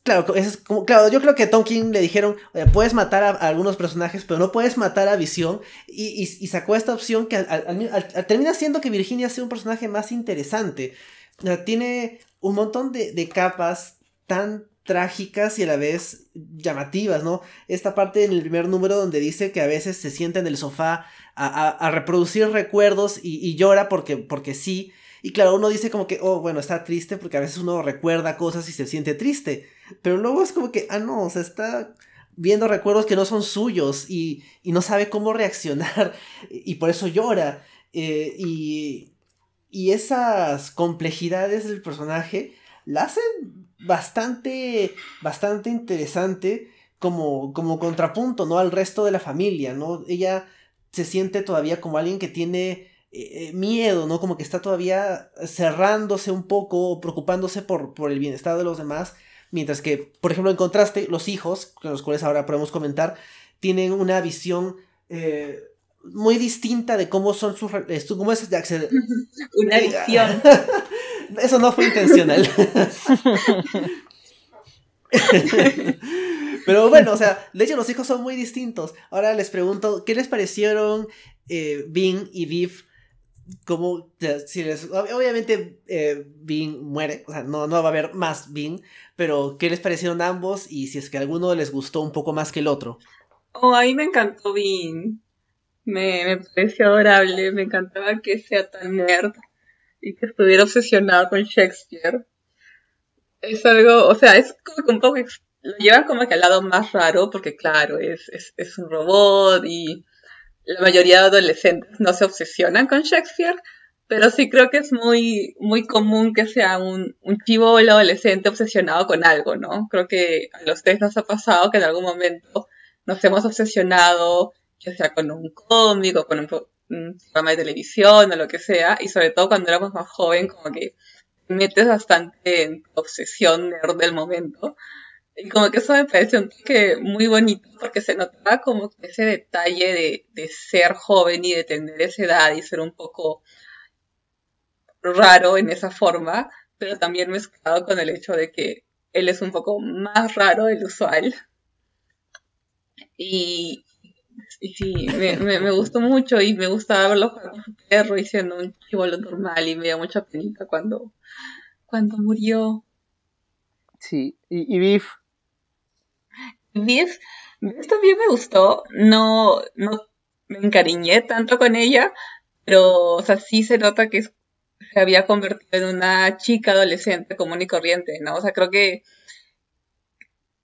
Claro, es como, claro, yo creo que a Tom King le dijeron, puedes matar a, algunos personajes, pero no puedes matar a Visión. Y, sacó esta opción que termina siendo que Virginia sea un personaje más interesante tiene un montón de, capas tan trágicas y a la vez llamativas, ¿no? Esta parte en el primer número donde dice que a veces se sienta en el sofá a, reproducir recuerdos y, llora porque, porque sí. Y claro, uno dice como que, oh, bueno, está triste porque a veces uno recuerda cosas y se siente triste. Pero luego es como que, ah, no, o sea, está viendo recuerdos que no son suyos y, no sabe cómo reaccionar y por eso llora. Eh, y y esas complejidades del personaje la hacen bastante, bastante interesante como, como contrapunto, ¿no? Al resto de la familia, ¿no? Ella se siente todavía como alguien que tiene eh, eh, miedo, ¿no? Como que está todavía cerrándose un poco, preocupándose por, por el bienestar de los demás, mientras que, por ejemplo, en contraste, los hijos, con los cuales ahora podemos comentar, tienen una visión eh, muy distinta de cómo son sus... ¿Cómo es acceder? Una visión. Eso no fue intencional. Pero bueno, o sea, de hecho los hijos son muy distintos. Ahora les pregunto, ¿qué les parecieron eh, Bing y Viv? Como, si les, obviamente eh, Bing muere, o sea, no, no va a haber más Bing, pero ¿qué les parecieron ambos? Y si es que alguno les gustó un poco más que el otro. Oh, a mí me encantó Bing me, me pareció adorable, me encantaba que sea tan nerd y que estuviera obsesionado con Shakespeare. Es algo, o sea, es como que un poco, lo llevan como que al lado más raro, porque claro, es, es, es un robot y la mayoría de adolescentes no se obsesionan con Shakespeare, pero sí creo que es muy, muy común que sea un, un chivo el adolescente obsesionado con algo, ¿no? Creo que a los tres nos ha pasado que en algún momento nos hemos obsesionado ya sea con un cómic o con un, programa de televisión o lo que sea, y sobre todo cuando éramos más joven, como que metes bastante en obsesión nerd del momento. Y como que eso me parece un toque muy bonito porque se notaba como ese detalle de, de ser joven y de tener esa edad y ser un poco raro en esa forma, pero también mezclado con el hecho de que él es un poco más raro del usual. Y, y sí, me, me, gustó mucho y me gustaba verlo con su perro y siendo un chivolo normal y me dio mucha penita cuando, cuando murió. Sí, y, y Biff. Biff, también me gustó, no, no me encariñé tanto con ella, pero o sea, sí se nota que se había convertido en una chica adolescente común y corriente, ¿no? O sea, creo que,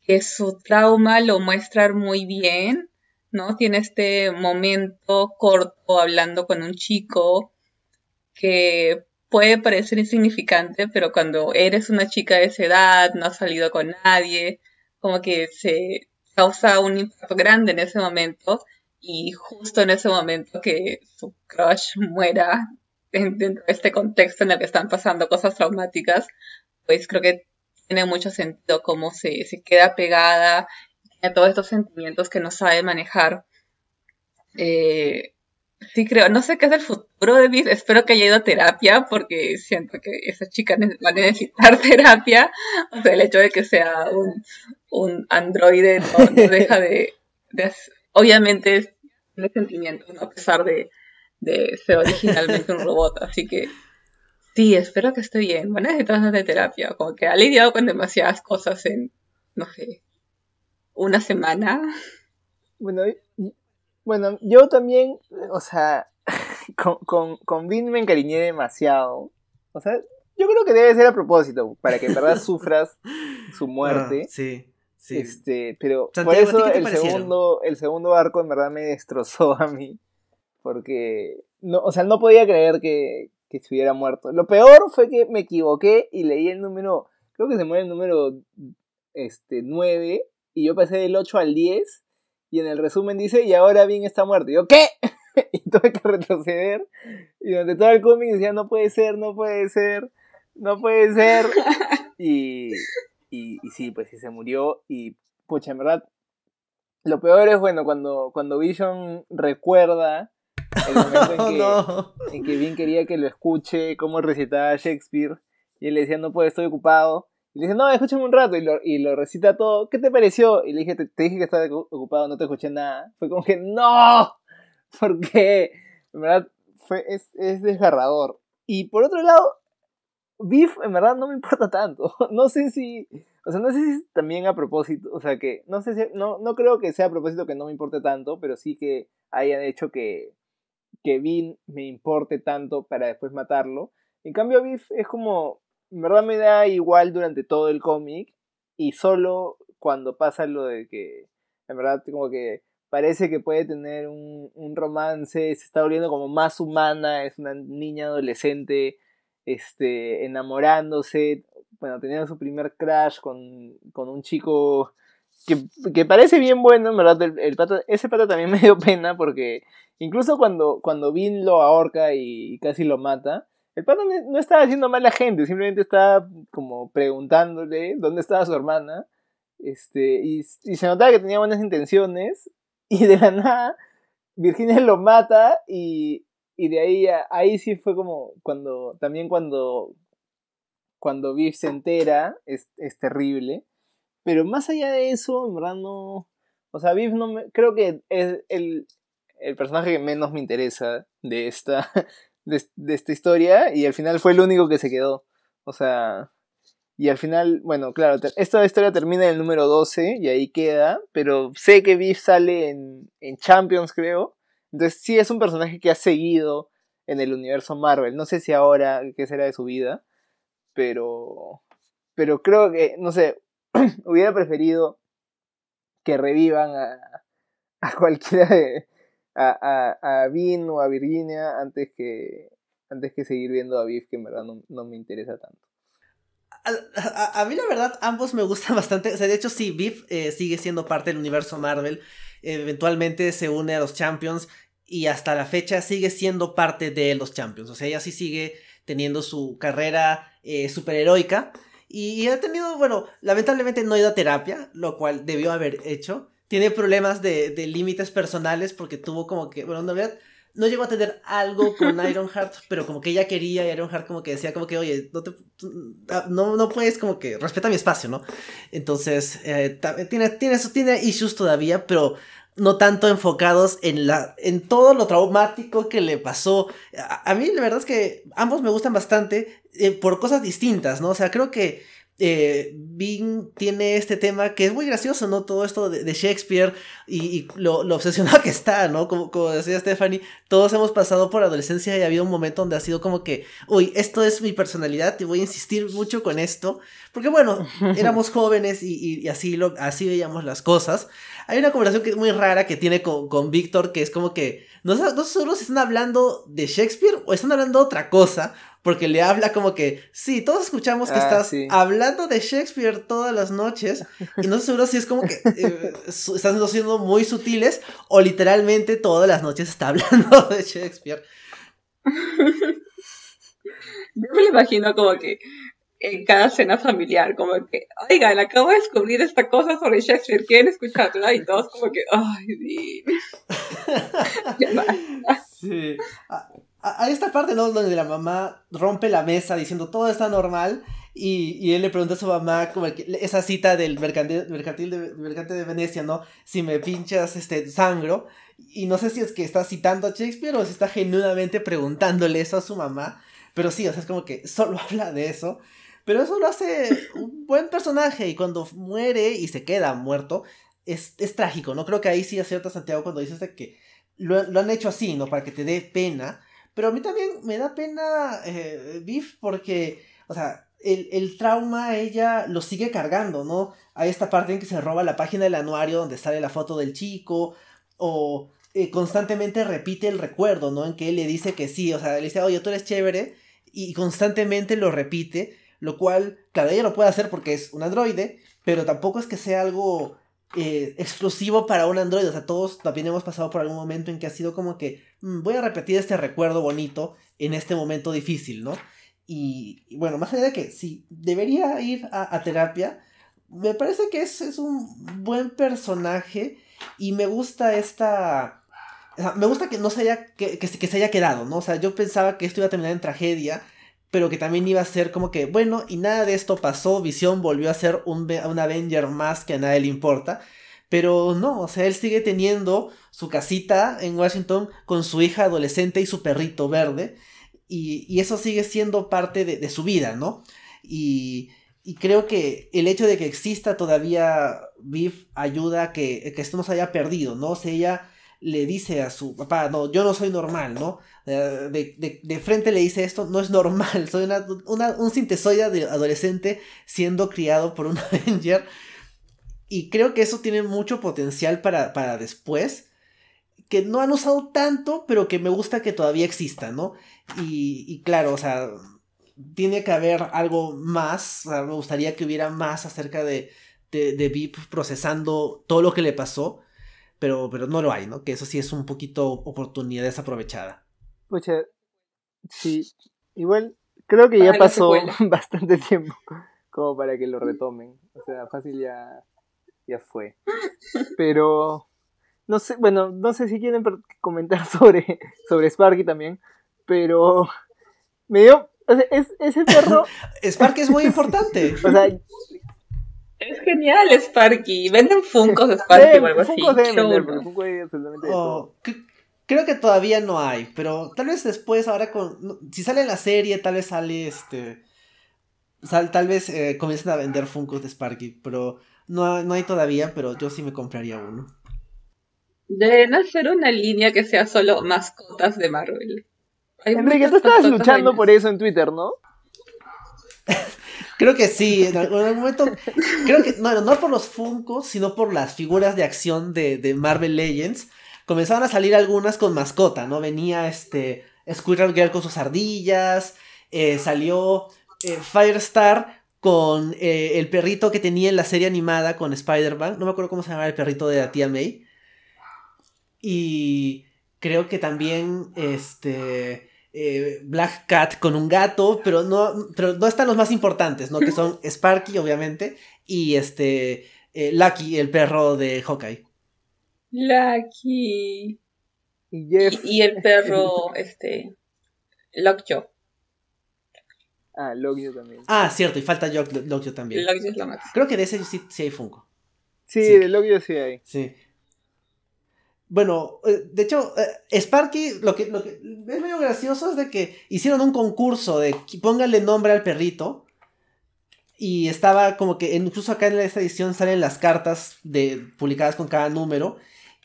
que su trauma lo muestra muy bien ¿no? Tiene este momento corto hablando con un chico que puede parecer insignificante, pero cuando eres una chica de esa edad, no has salido con nadie, como que se causa un impacto grande en ese momento y justo en ese momento que su crush muera dentro de este contexto en el que están pasando cosas traumáticas, pues creo que tiene mucho sentido cómo se, se queda pegada todos estos sentimientos que no sabe manejar. Eh, sí creo, no sé qué es el futuro de Viv, espero que haya ido a terapia porque siento que esa chica va a necesitar terapia, o sea, el hecho de que sea un, un androide no, deja de, obviamente tiene sentimientos, a pesar de, de ser originalmente un robot, así que sí, espero que esté bien, va a necesitar de terapia, como que ha lidiado con demasiadas cosas en, no sé, una semana. Bueno, bueno, yo también, o sea, con, con, con Vin me encariñé demasiado. O sea, yo creo que debe ser a propósito, para que en verdad sufras su muerte. Ah, sí, sí. Este, pero por Santiago, ¿a ti eso el parecieron? segundo, el segundo arco en verdad me destrozó a mí. Porque, no, o sea, no podía creer que, que se hubiera muerto. Lo peor fue que me equivoqué y leí el número, creo que se muere el número este, 9 y yo pasé del 8 al 10 y en el resumen dice, y ahora bien está muerto. Y yo, ¿qué? y tuve que retroceder y durante todo el cómic decía, no puede ser, no puede ser, no puede ser. Y, y, y sí, pues sí se murió y pucha, en verdad, lo peor es, bueno, cuando, cuando Vision recuerda el momento en que, no. en que Vin quería que lo escuche, cómo recitaba Shakespeare, y él le decía, no puedo, estoy ocupado. Y le dice, no, escúchame un rato, y lo, y lo recita todo. ¿Qué te pareció? Y le dije, te, dije que estaba ocu- ocupado, no te escuché nada. Fue como que, no, porque, en verdad, fue, es, es desgarrador. Y por otro lado, Beef, en verdad, no me importa tanto. No sé si, o sea, no sé si es también a propósito, o sea, que, no sé si, no, no creo que sea a propósito que no me importe tanto, pero sí que hayan hecho que, que Vin me importe tanto para después matarlo. En cambio, Beef es como, en verdad me da igual durante todo el cómic y solo cuando pasa lo de que, en verdad, como que parece que puede tener un, un romance, se está volviendo como más humana, es una niña adolescente, este, enamorándose, bueno, teniendo su primer crush con, con un chico que, que parece bien bueno, en verdad, el, ese pata también me dio pena porque incluso cuando, cuando Vin lo ahorca y, casi lo mata, el pata no, estaba haciendo mala gente, simplemente estaba como preguntándole dónde estaba su hermana, este, y, se notaba que tenía buenas intenciones, y de la nada Virginia lo mata y, y de ahí, a- ahí sí fue como cuando, también cuando, cuando Viv se entera, es, es terrible. Pero más allá de eso, en verdad no. O sea, Viv no me. Creo que es el, el personaje que menos me interesa de esta, de, esta historia. Y al final fue el único que se quedó. O sea. Y al final, bueno, claro, esta historia termina en el número 12 y ahí queda. Pero sé que Viv sale en, en Champions, creo. Entonces sí es un personaje que ha seguido en el universo Marvel. No sé si ahora qué será de su vida. Pero. Pero creo que, no sé, hubiera preferido que revivan a, a cualquiera de. A, a, a Vin o a Virginia antes que. Antes que seguir viendo a Viv, que en verdad no, no me interesa tanto. A, a- mí la verdad ambos me gustan bastante. O sea, de hecho sí, Viv eh, sigue siendo parte del universo Marvel. Eventualmente se une a los Champions y hasta la fecha sigue siendo parte de los Champions. O sea, ella sí sigue teniendo su carrera eh, superheroica. Y ha tenido, bueno, lamentablemente no ha ido a terapia, lo cual debió haber hecho. Tiene problemas de, de límites personales porque tuvo como que, bueno, en realidad no llegó a tener algo con Ironheart, pero como que ella quería y Ironheart como que decía como que, oye, no, te, ah, no, no puedes como que, respeta mi espacio, ¿no? Entonces, eh, tiene, tiene, tiene issues todavía, pero no tanto enfocados en, la, en todo lo traumático que le pasó. A, a mí la verdad es que ambos me gustan bastante eh, por cosas distintas, ¿no? O sea, creo que eh, Bing tiene este tema que es muy gracioso, ¿no? Todo esto de, de Shakespeare y, y lo, lo obsesionado que está, ¿no? Como, como decía Stephanie, todos hemos pasado por adolescencia y ha habido un momento donde ha sido como que, uy, esto es mi personalidad y voy a insistir mucho con esto. Porque bueno, éramos jóvenes y, y- y así, lo, así veíamos las cosas. Hay una conversación que es muy rara que tiene con, con Víctor, que es como que no, no están hablando de Shakespeare o están hablando de otra cosa, porque le habla como que, sí, todos escuchamos que Ah, estás sí. hablando de Shakespeare todas las noches, y no sé seguro si es como que eh, están siendo muy sutiles o literalmente todas las noches está hablando de Shakespeare. Yo me lo imagino como que en cada cena familiar, como que, oigan, acabo de descubrir esta cosa sobre Shakespeare, ¿quieren escucharla? Y todos como que, ay, basta. Sí. A esta parte, ¿no? Donde la mamá rompe la mesa diciendo todo está normal. Y, y él le pregunta a su mamá, como esa cita del mercantil de, mercante de Venecia, ¿no? Si me pinchas este sangro. Y no sé si es que está citando a Shakespeare o si está genuinamente preguntándole eso a su mamá. Pero sí, o sea, es como que solo habla de eso. Pero eso lo hace un buen personaje. Y cuando muere y se queda muerto, es, es trágico, ¿no? Creo que ahí sí acierta Santiago cuando dices de que lo, lo han hecho así, ¿no? Para que te dé pena. Pero a mí también me da pena eh, Biff porque, o sea, el, el, trauma ella lo sigue cargando, ¿no? Hay esta parte en que se roba la página del anuario donde sale la foto del chico, o eh, constantemente repite el recuerdo, ¿no? En que él le dice que sí, o sea, le dice, oye, tú eres chévere, y constantemente lo repite, lo cual, claro, ella lo puede hacer porque es un androide, pero tampoco es que sea algo eh, exclusivo para un androide, o sea, todos también hemos pasado por algún momento en que ha sido como que, mm, voy a repetir este recuerdo bonito en este momento difícil, ¿no? Y, bueno, más allá de que sí, debería ir a, terapia, me parece que es, es un buen personaje y me gusta esta me gusta que no se haya, que, que, se haya quedado, ¿no? O sea, yo pensaba que esto iba a terminar en tragedia, pero que también iba a ser como que, bueno, y nada de esto pasó, Visión volvió a ser un, Avenger más que a nadie le importa. Pero no, o sea, él sigue teniendo su casita en Washington con su hija adolescente y su perrito verde. Y, y eso sigue siendo parte de, de su vida, ¿no? Y, y, creo que el hecho de que exista todavía Viv ayuda a que, que esto no se haya perdido, ¿no? O sea, ella le dice a su papá, no, yo no soy normal, ¿no? De, de, frente le dice esto, no es normal, soy una, un sintesoide de adolescente siendo criado por un Avenger. Y creo que eso tiene mucho potencial para, para después, que no han usado tanto, pero que me gusta que todavía exista, ¿no? Y, y claro, o sea, tiene que haber algo más, o sea, me gustaría que hubiera más acerca de, de, de Vip procesando todo lo que le pasó pero, pero no lo hay, ¿no? Que eso sí es un poquito oportunidad desaprovechada. Pucha, sí, igual creo que ya pasó bastante tiempo como para que lo retomen. O sea, fácil ya, ya fue. Pero, no sé, bueno, no sé si quieren comentar sobre, sobre Sparky también, pero me dio, o sea, es, ese perro... Sparky es muy importante. o sea, es genial Sparky. Venden Funkos de Sparky o algo así. Oh, creo que todavía no hay, pero tal vez después, ahora con. Si sale la serie, tal vez sale este. tal vez eh, comiencen a vender Funkos de Sparky, pero no, no hay todavía, pero yo sí me compraría uno. Deben hacer una línea que sea solo mascotas de Marvel. Enrique, tú estabas luchando por eso en Twitter, ¿no? Creo que sí, en algún momento. Creo que, no, no por los Funkos, sino por las figuras de acción de, Marvel Legends. Comenzaban a salir algunas con mascota, ¿no? Venía este. Squirrel Girl con sus ardillas. Eh, salió eh, Firestar con eh, el perrito que tenía en la serie animada con Spider-Man. No me acuerdo cómo se llamaba el perrito de la tía May. Y creo que también este eh, Black Cat con un gato, pero no, pero no están los más importantes, ¿no? Que son Sparky, obviamente, y este eh, Lucky, el perro de Hawkeye. Lucky. Y, el perro, este, Lockjaw. Ah, Lockjaw también. Ah, cierto, y falta Lockjaw también. Lockjaw es la. Creo que de ese sí, sí hay Funko. Sí, de Lockjaw sí hay. Sí. Bueno, eh, de hecho, eh, Sparky, lo que, lo que es medio gracioso es de que hicieron un concurso de póngale nombre al perrito. Y estaba como que, incluso acá en esta edición salen las cartas de, publicadas con cada número.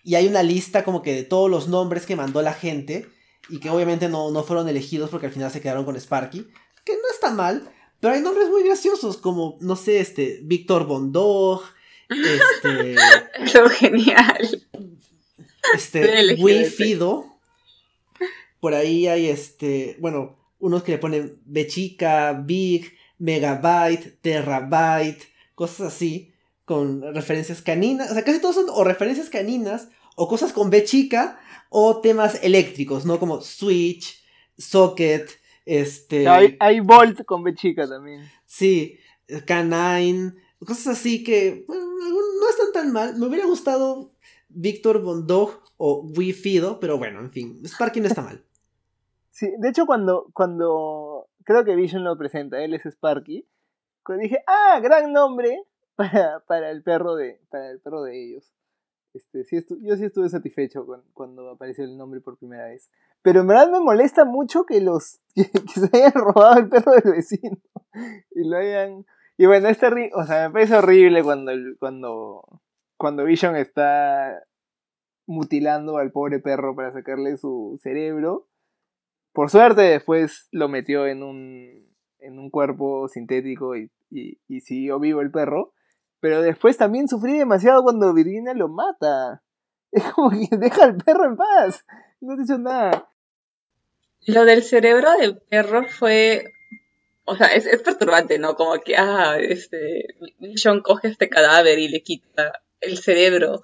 Y hay una lista como que de todos los nombres que mandó la gente. Y que obviamente no, no fueron elegidos porque al final se quedaron con Sparky. Que no está mal. Pero hay nombres muy graciosos como, no sé, este, Víctor Bondog. Este. Lo genial. Este, Wi-Fido. Por ahí hay este, bueno, unos que le ponen Bechica, Big, Megabyte, Terabyte, cosas así, con referencias caninas. O sea, casi todos son o referencias caninas, o cosas con B chica, o temas eléctricos, ¿no? Como Switch, Socket, este. Hay, hay Volt con B chica también. Sí, Canine, cosas así que bueno, no están tan mal. Me hubiera gustado Víctor Bondog o Wifido, pero bueno, en fin, Sparky no está mal. Sí, de hecho cuando, cuando creo que Vision lo presenta, él es Sparky, cuando dije, ah, gran nombre para, para el perro de, para el perro de ellos. Este, sí yo sí estuve satisfecho cuando apareció el nombre por primera vez. Pero en verdad me molesta mucho que los que, se hayan robado el perro del vecino y lo hayan y bueno, es terrible, o sea, me parece horrible cuando cuando cuando Vision está mutilando al pobre perro para sacarle su cerebro. por suerte después lo metió en un, en un cuerpo sintético y, y, y siguió vivo el perro. Pero después también sufrí demasiado cuando Virginia lo mata. Es como que deja al perro en paz. No te hecho nada. Lo del cerebro del perro fue. O sea, es, es perturbante, ¿no? Como que, ah, este. John coge este cadáver y le quita el cerebro.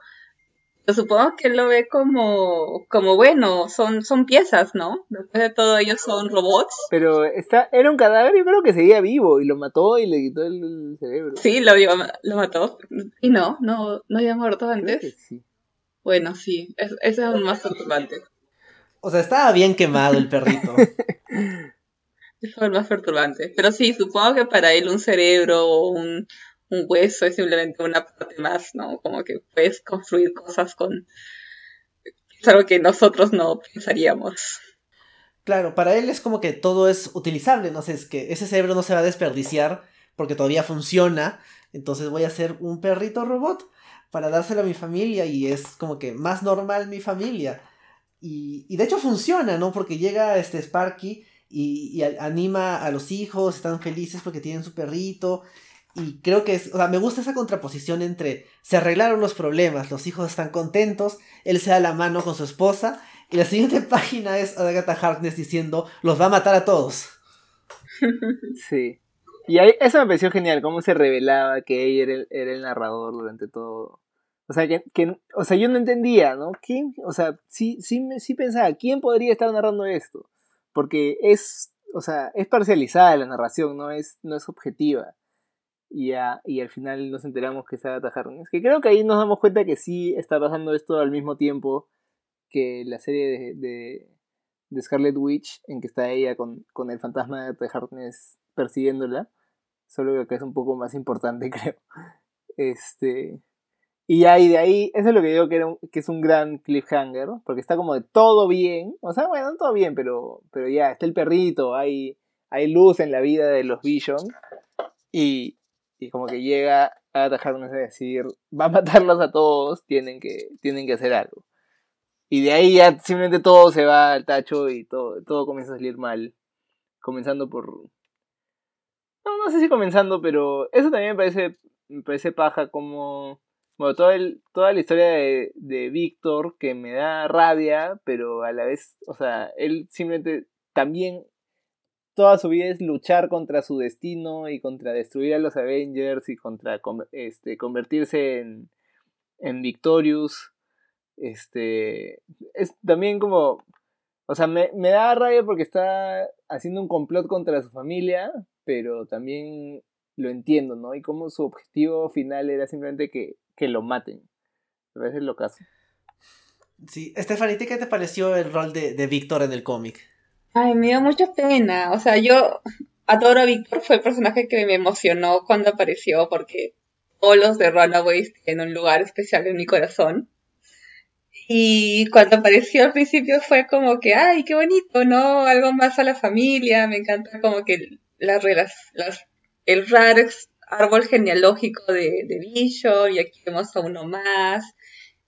Yo supongo que él lo ve como, como bueno, son, son piezas, ¿no? Después de todo, ellos son robots. Pero está, era un cadáver, yo creo que seguía vivo y lo mató y le quitó el, cerebro. Sí, lo, vio- lo mató. Y no, no, no había muerto Creo que antes. sí. Bueno, sí, es, ese es aún más perturbante. O sea, estaba bien quemado el perrito. Es aún más perturbante. Pero sí, supongo que para él un cerebro o un, un hueso es simplemente una parte más, ¿no? Como que puedes construir cosas con... Es algo que nosotros no pensaríamos. Claro, para él es como que todo es utilizable, no sé, es que ese cerebro no se va a desperdiciar porque todavía funciona, entonces voy a hacer un perrito robot para dárselo a mi familia y es como que más normal mi familia. Y, y de hecho funciona, ¿no? Porque llega este Sparky y, y anima a los hijos, están felices porque tienen su perrito. Y creo que es, o sea, me gusta esa contraposición entre se arreglaron los problemas, los hijos están contentos, él se da la mano con su esposa y la siguiente página es Agatha Harkness diciendo, los va a matar a todos. Sí. Y ahí, eso me pareció genial, cómo se revelaba que ella era el, era el narrador durante todo. O sea, que, que- o sea, yo no entendía, ¿no? ¿Quién? O sea, sí, sí, sí pensaba, ¿quién podría estar narrando esto? Porque es, o sea, es parcializada la narración, no es, no es objetiva. Y, a- y al final nos enteramos que Agatha Harkness. Que creo que ahí nos damos cuenta que sí está pasando esto al mismo tiempo que la serie de, de, Scarlet Witch, en que está ella con, con el fantasma de Harkness persiguiéndola. Solo que acá es un poco más importante, creo. Este. Y ahí de ahí, eso es lo que digo que, un- que es un gran cliffhanger, porque está como de todo bien. O sea, bueno, todo bien, pero, pero ya, está el perrito, hay, hay luz en la vida de los Vision. Y, y como que llega a Harkness a decir, va a matarlos a todos, tienen que, tienen que hacer algo. Y de ahí ya simplemente todo se va al tacho y todo, todo comienza a salir mal. Comenzando por. No, no sé si comenzando, pero eso también me parece, me parece paja como. Bueno, todo el, toda la historia de, de Víctor que me da rabia, pero a la vez, o sea, él simplemente también toda su vida es luchar contra su destino y contra destruir a los Avengers y contra con- este, convertirse en, en Victorious. Este, es también como, o sea, me, me da rabia porque está haciendo un complot contra su familia, pero también lo entiendo, ¿no? Y como su objetivo final era simplemente que, que lo maten. Me parece lo caso. Sí, Stephanie, ¿qué te pareció el rol de, de Víctor en el cómic? Ay, me dio mucha pena. O sea, yo adoro a Víctor, fue el personaje que me emocionó cuando apareció porque todos los de Runaways tienen un lugar especial en mi corazón. Y cuando apareció al principio fue como que, ay, qué bonito, ¿no? Algo más a la familia, me encanta como que las las, el raro árbol genealógico de, de Vision y aquí vemos a uno más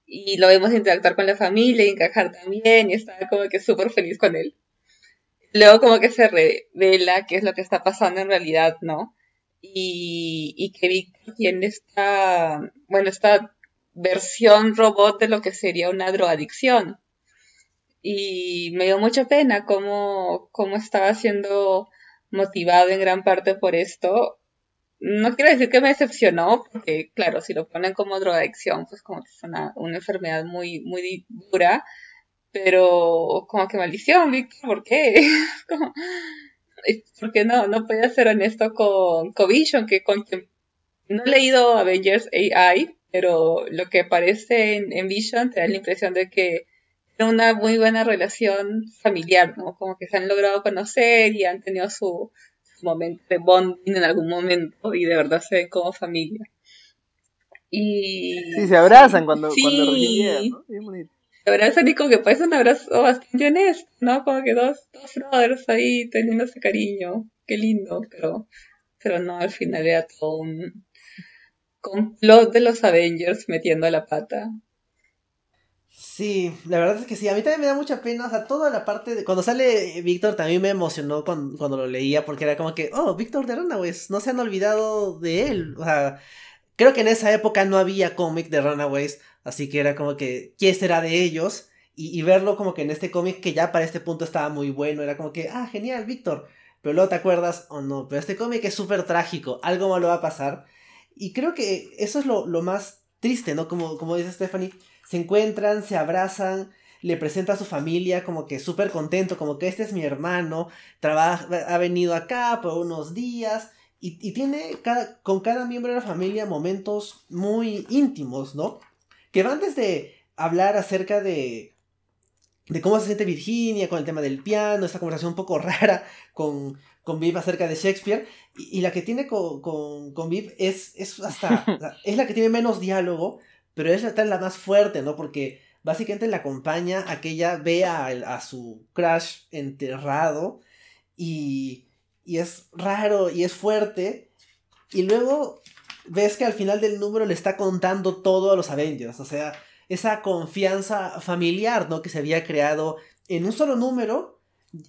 y lo vemos interactuar con la familia y encajar también y estaba como que súper feliz con él. Luego como que se revela qué es lo que está pasando en realidad, ¿no? Y, que Víctor tiene esta, bueno, esta versión robot de lo que sería una drogadicción. Y me dio mucha pena cómo, cómo estaba siendo motivado en gran parte por esto. No quiero decir que me decepcionó, porque claro, si lo ponen como drogadicción, pues como que es una, una enfermedad muy, muy dura, pero como que maldición, Víctor, ¿por qué? Como, porque no, no podía ser honesto con, con Vision, que con quien no he leído Avengers AI, pero lo que aparece en, en Vision te da la impresión de que era una muy buena relación familiar, ¿no? Como que se han logrado conocer y han tenido su, su momento de bonding en algún momento y de verdad se ven como familia. Y Sí, se abrazan cuando, Sí. cuando ¿no? Bien bonito. Abrazan y como que parece un abrazo bastante honesto, ¿no? Como que dos, dos brothers ahí teniéndose cariño. Qué lindo, pero, pero no, al final era todo un complot de los Avengers metiendo la pata. Sí, la verdad es que sí, a mí también me da mucha pena, o sea, toda la parte de... Cuando sale Víctor también me emocionó cuando, cuando lo leía porque era como que, oh, Víctor de Runaways, no se han olvidado de él, o sea, creo que en esa época no había cómic de Runaways, así que era como que, ¿quién será de ellos? Y, y verlo como que en este cómic que ya para este punto estaba muy bueno, era como que, ah, genial, Víctor, pero luego te acuerdas, o oh, no, pero este cómic es súper trágico, algo malo va a pasar, y creo que eso es lo, lo más triste, ¿no? Como, como dice Stephanie se encuentran, se abrazan, le presenta a su familia como que súper contento, como que este es mi hermano, trabaja, ha venido acá por unos días y, tiene con cada miembro de la familia momentos muy íntimos, ¿no? Que van desde hablar acerca de, de cómo se siente Virginia con el tema del piano, esta conversación un poco rara con, con Viv acerca de Shakespeare, y, la que tiene con, con, con Viv es, es hasta, es la que tiene menos diálogo, pero ella está la más fuerte, ¿no? Porque básicamente la acompaña a que ella vea a, su crush enterrado y, y es raro y es fuerte. Y luego ves que al final del número le está contando todo a los Avengers, o sea, esa confianza familiar, ¿no? Que se había creado en un solo número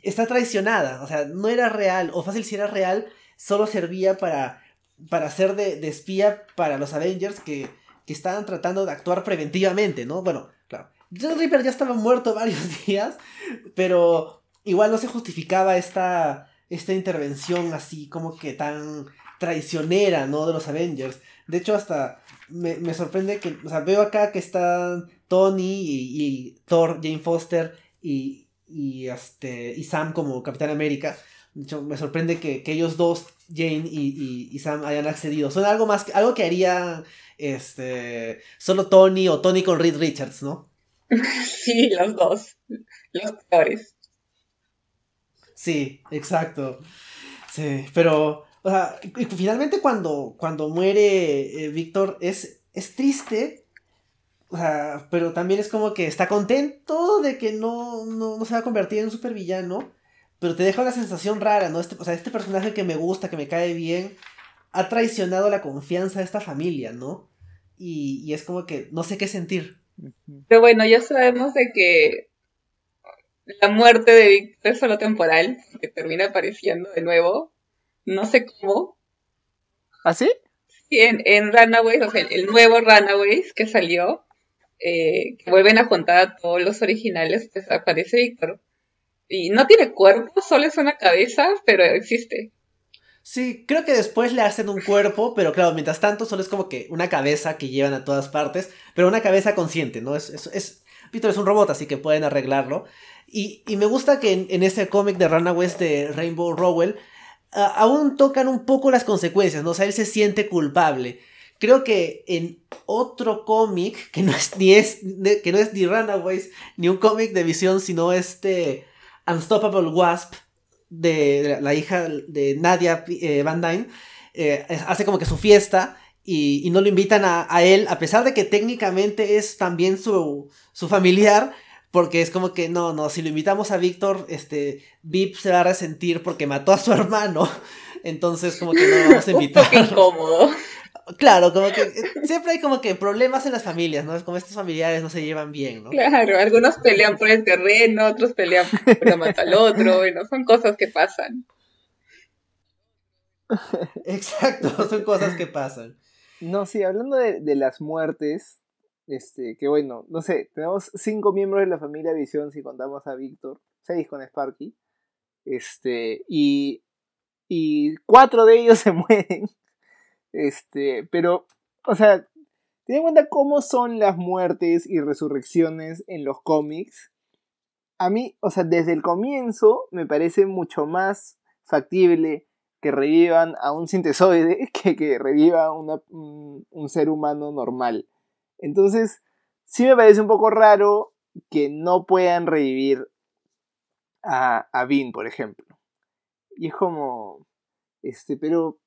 está traicionada, o sea, no era real, o fácil si era real, solo servía para, para ser de, espía para los Avengers que que estaban tratando de actuar preventivamente, ¿no? Bueno, claro. John Reaper ya estaba muerto varios días, pero igual no se justificaba esta, esta intervención así como que tan traicionera, ¿no? De los Avengers. De hecho, hasta me, sorprende que, o sea, veo acá que están Tony y, Thor, Jane Foster y, y, este, y Sam como Capitán América. De hecho, me sorprende que, ellos dos, Jane y, y, Sam, hayan accedido. Son algo más, algo que haría este, solo Tony o Tony con Reed Richards, ¿no? Sí, los dos, los peores. Sí, exacto. Sí, pero, o sea, finalmente cuando, cuando muere eh, Víctor es, es triste, o sea, pero también es como que está contento de que no, no, se va a convertir en un supervillano, pero te deja una sensación rara, ¿no? Este, o sea, este personaje que me gusta, que me cae bien, ha traicionado la confianza de esta familia, ¿no? Y, es como que no sé qué sentir. Pero bueno, ya sabemos de que la muerte de Víctor es solo temporal, que termina apareciendo de nuevo. No sé cómo. ¿Ah, sí? Sí, en, en Runaways, o sea, el, nuevo Runaways que salió, eh, que vuelven a juntar a todos los originales, pues aparece Víctor. Y no tiene cuerpo, solo es una cabeza, pero existe. Sí, creo que después le hacen un cuerpo, pero claro, mientras tanto solo es como que una cabeza que llevan a todas partes, pero una cabeza consciente, ¿no? Es, es, es Peter es un robot, así que pueden arreglarlo. Y, y me gusta que en, ese cómic de Runaways de Rainbow Rowell aún tocan un poco las consecuencias, ¿no? O sea, él se siente culpable. Creo que en otro cómic, que no es ni es, que no es ni Runaways, ni un cómic de visión, sino este Unstoppable Wasp, de la hija de Nadia eh, Van Dyne, eh, hace como que su fiesta y, no lo invitan a, él, a pesar de que técnicamente es también su, su familiar, porque es como que no, no, si lo invitamos a Víctor, este, Vip se va a resentir porque mató a su hermano, entonces como que no lo vamos a invitar. Un incómodo. Claro, como que eh, siempre hay como que problemas en las familias, ¿no? Es como estos familiares no se llevan bien, ¿no? Claro, algunos pelean por el terreno, otros pelean por matar al otro, y no son cosas que pasan. Exacto, son cosas que pasan. No, sí, hablando de, de, las muertes, este, que bueno, no sé, tenemos cinco miembros de la familia Visión si contamos a Víctor, seis con Sparky, este, y, y cuatro de ellos se mueren este, pero, o sea, ten en cuenta cómo son las muertes y resurrecciones en los cómics. A mí, o sea, desde el comienzo me parece mucho más factible que revivan a un sintesoide que que reviva un, ser humano normal. Entonces, sí me parece un poco raro que no puedan revivir a, a Bean, por ejemplo. Y es como, este, pero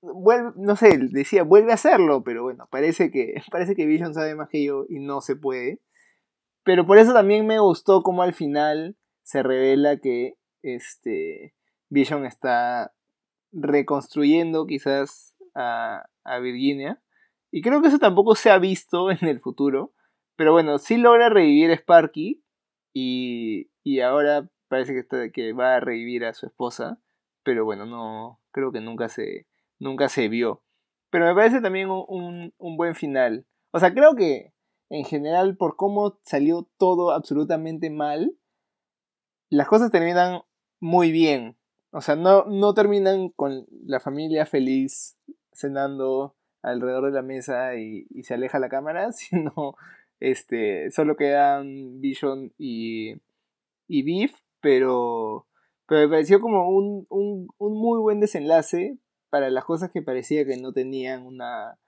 vuelve, no sé, decía, vuelve a hacerlo, pero bueno, parece que, parece que Vision sabe más que yo y no se puede. Pero por eso también me gustó como al final se revela que este Vision está reconstruyendo quizás a, a Virginia. Y creo que eso tampoco se ha visto en el futuro. Pero bueno, sí logra revivir a Sparky y, y ahora parece que, está, que va a revivir a su esposa, pero bueno, no creo que nunca se, nunca se vio. Pero me parece también un, un buen final. O sea, creo que en general por cómo salió todo absolutamente mal, las cosas terminan muy bien. O sea, no, no terminan con la familia feliz cenando alrededor de la mesa y, se aleja la cámara, sino este, solo quedan Vision y, y Beef, pero, pero me pareció como un, un, un, muy buen desenlace para las cosas que parecía que no tenían una,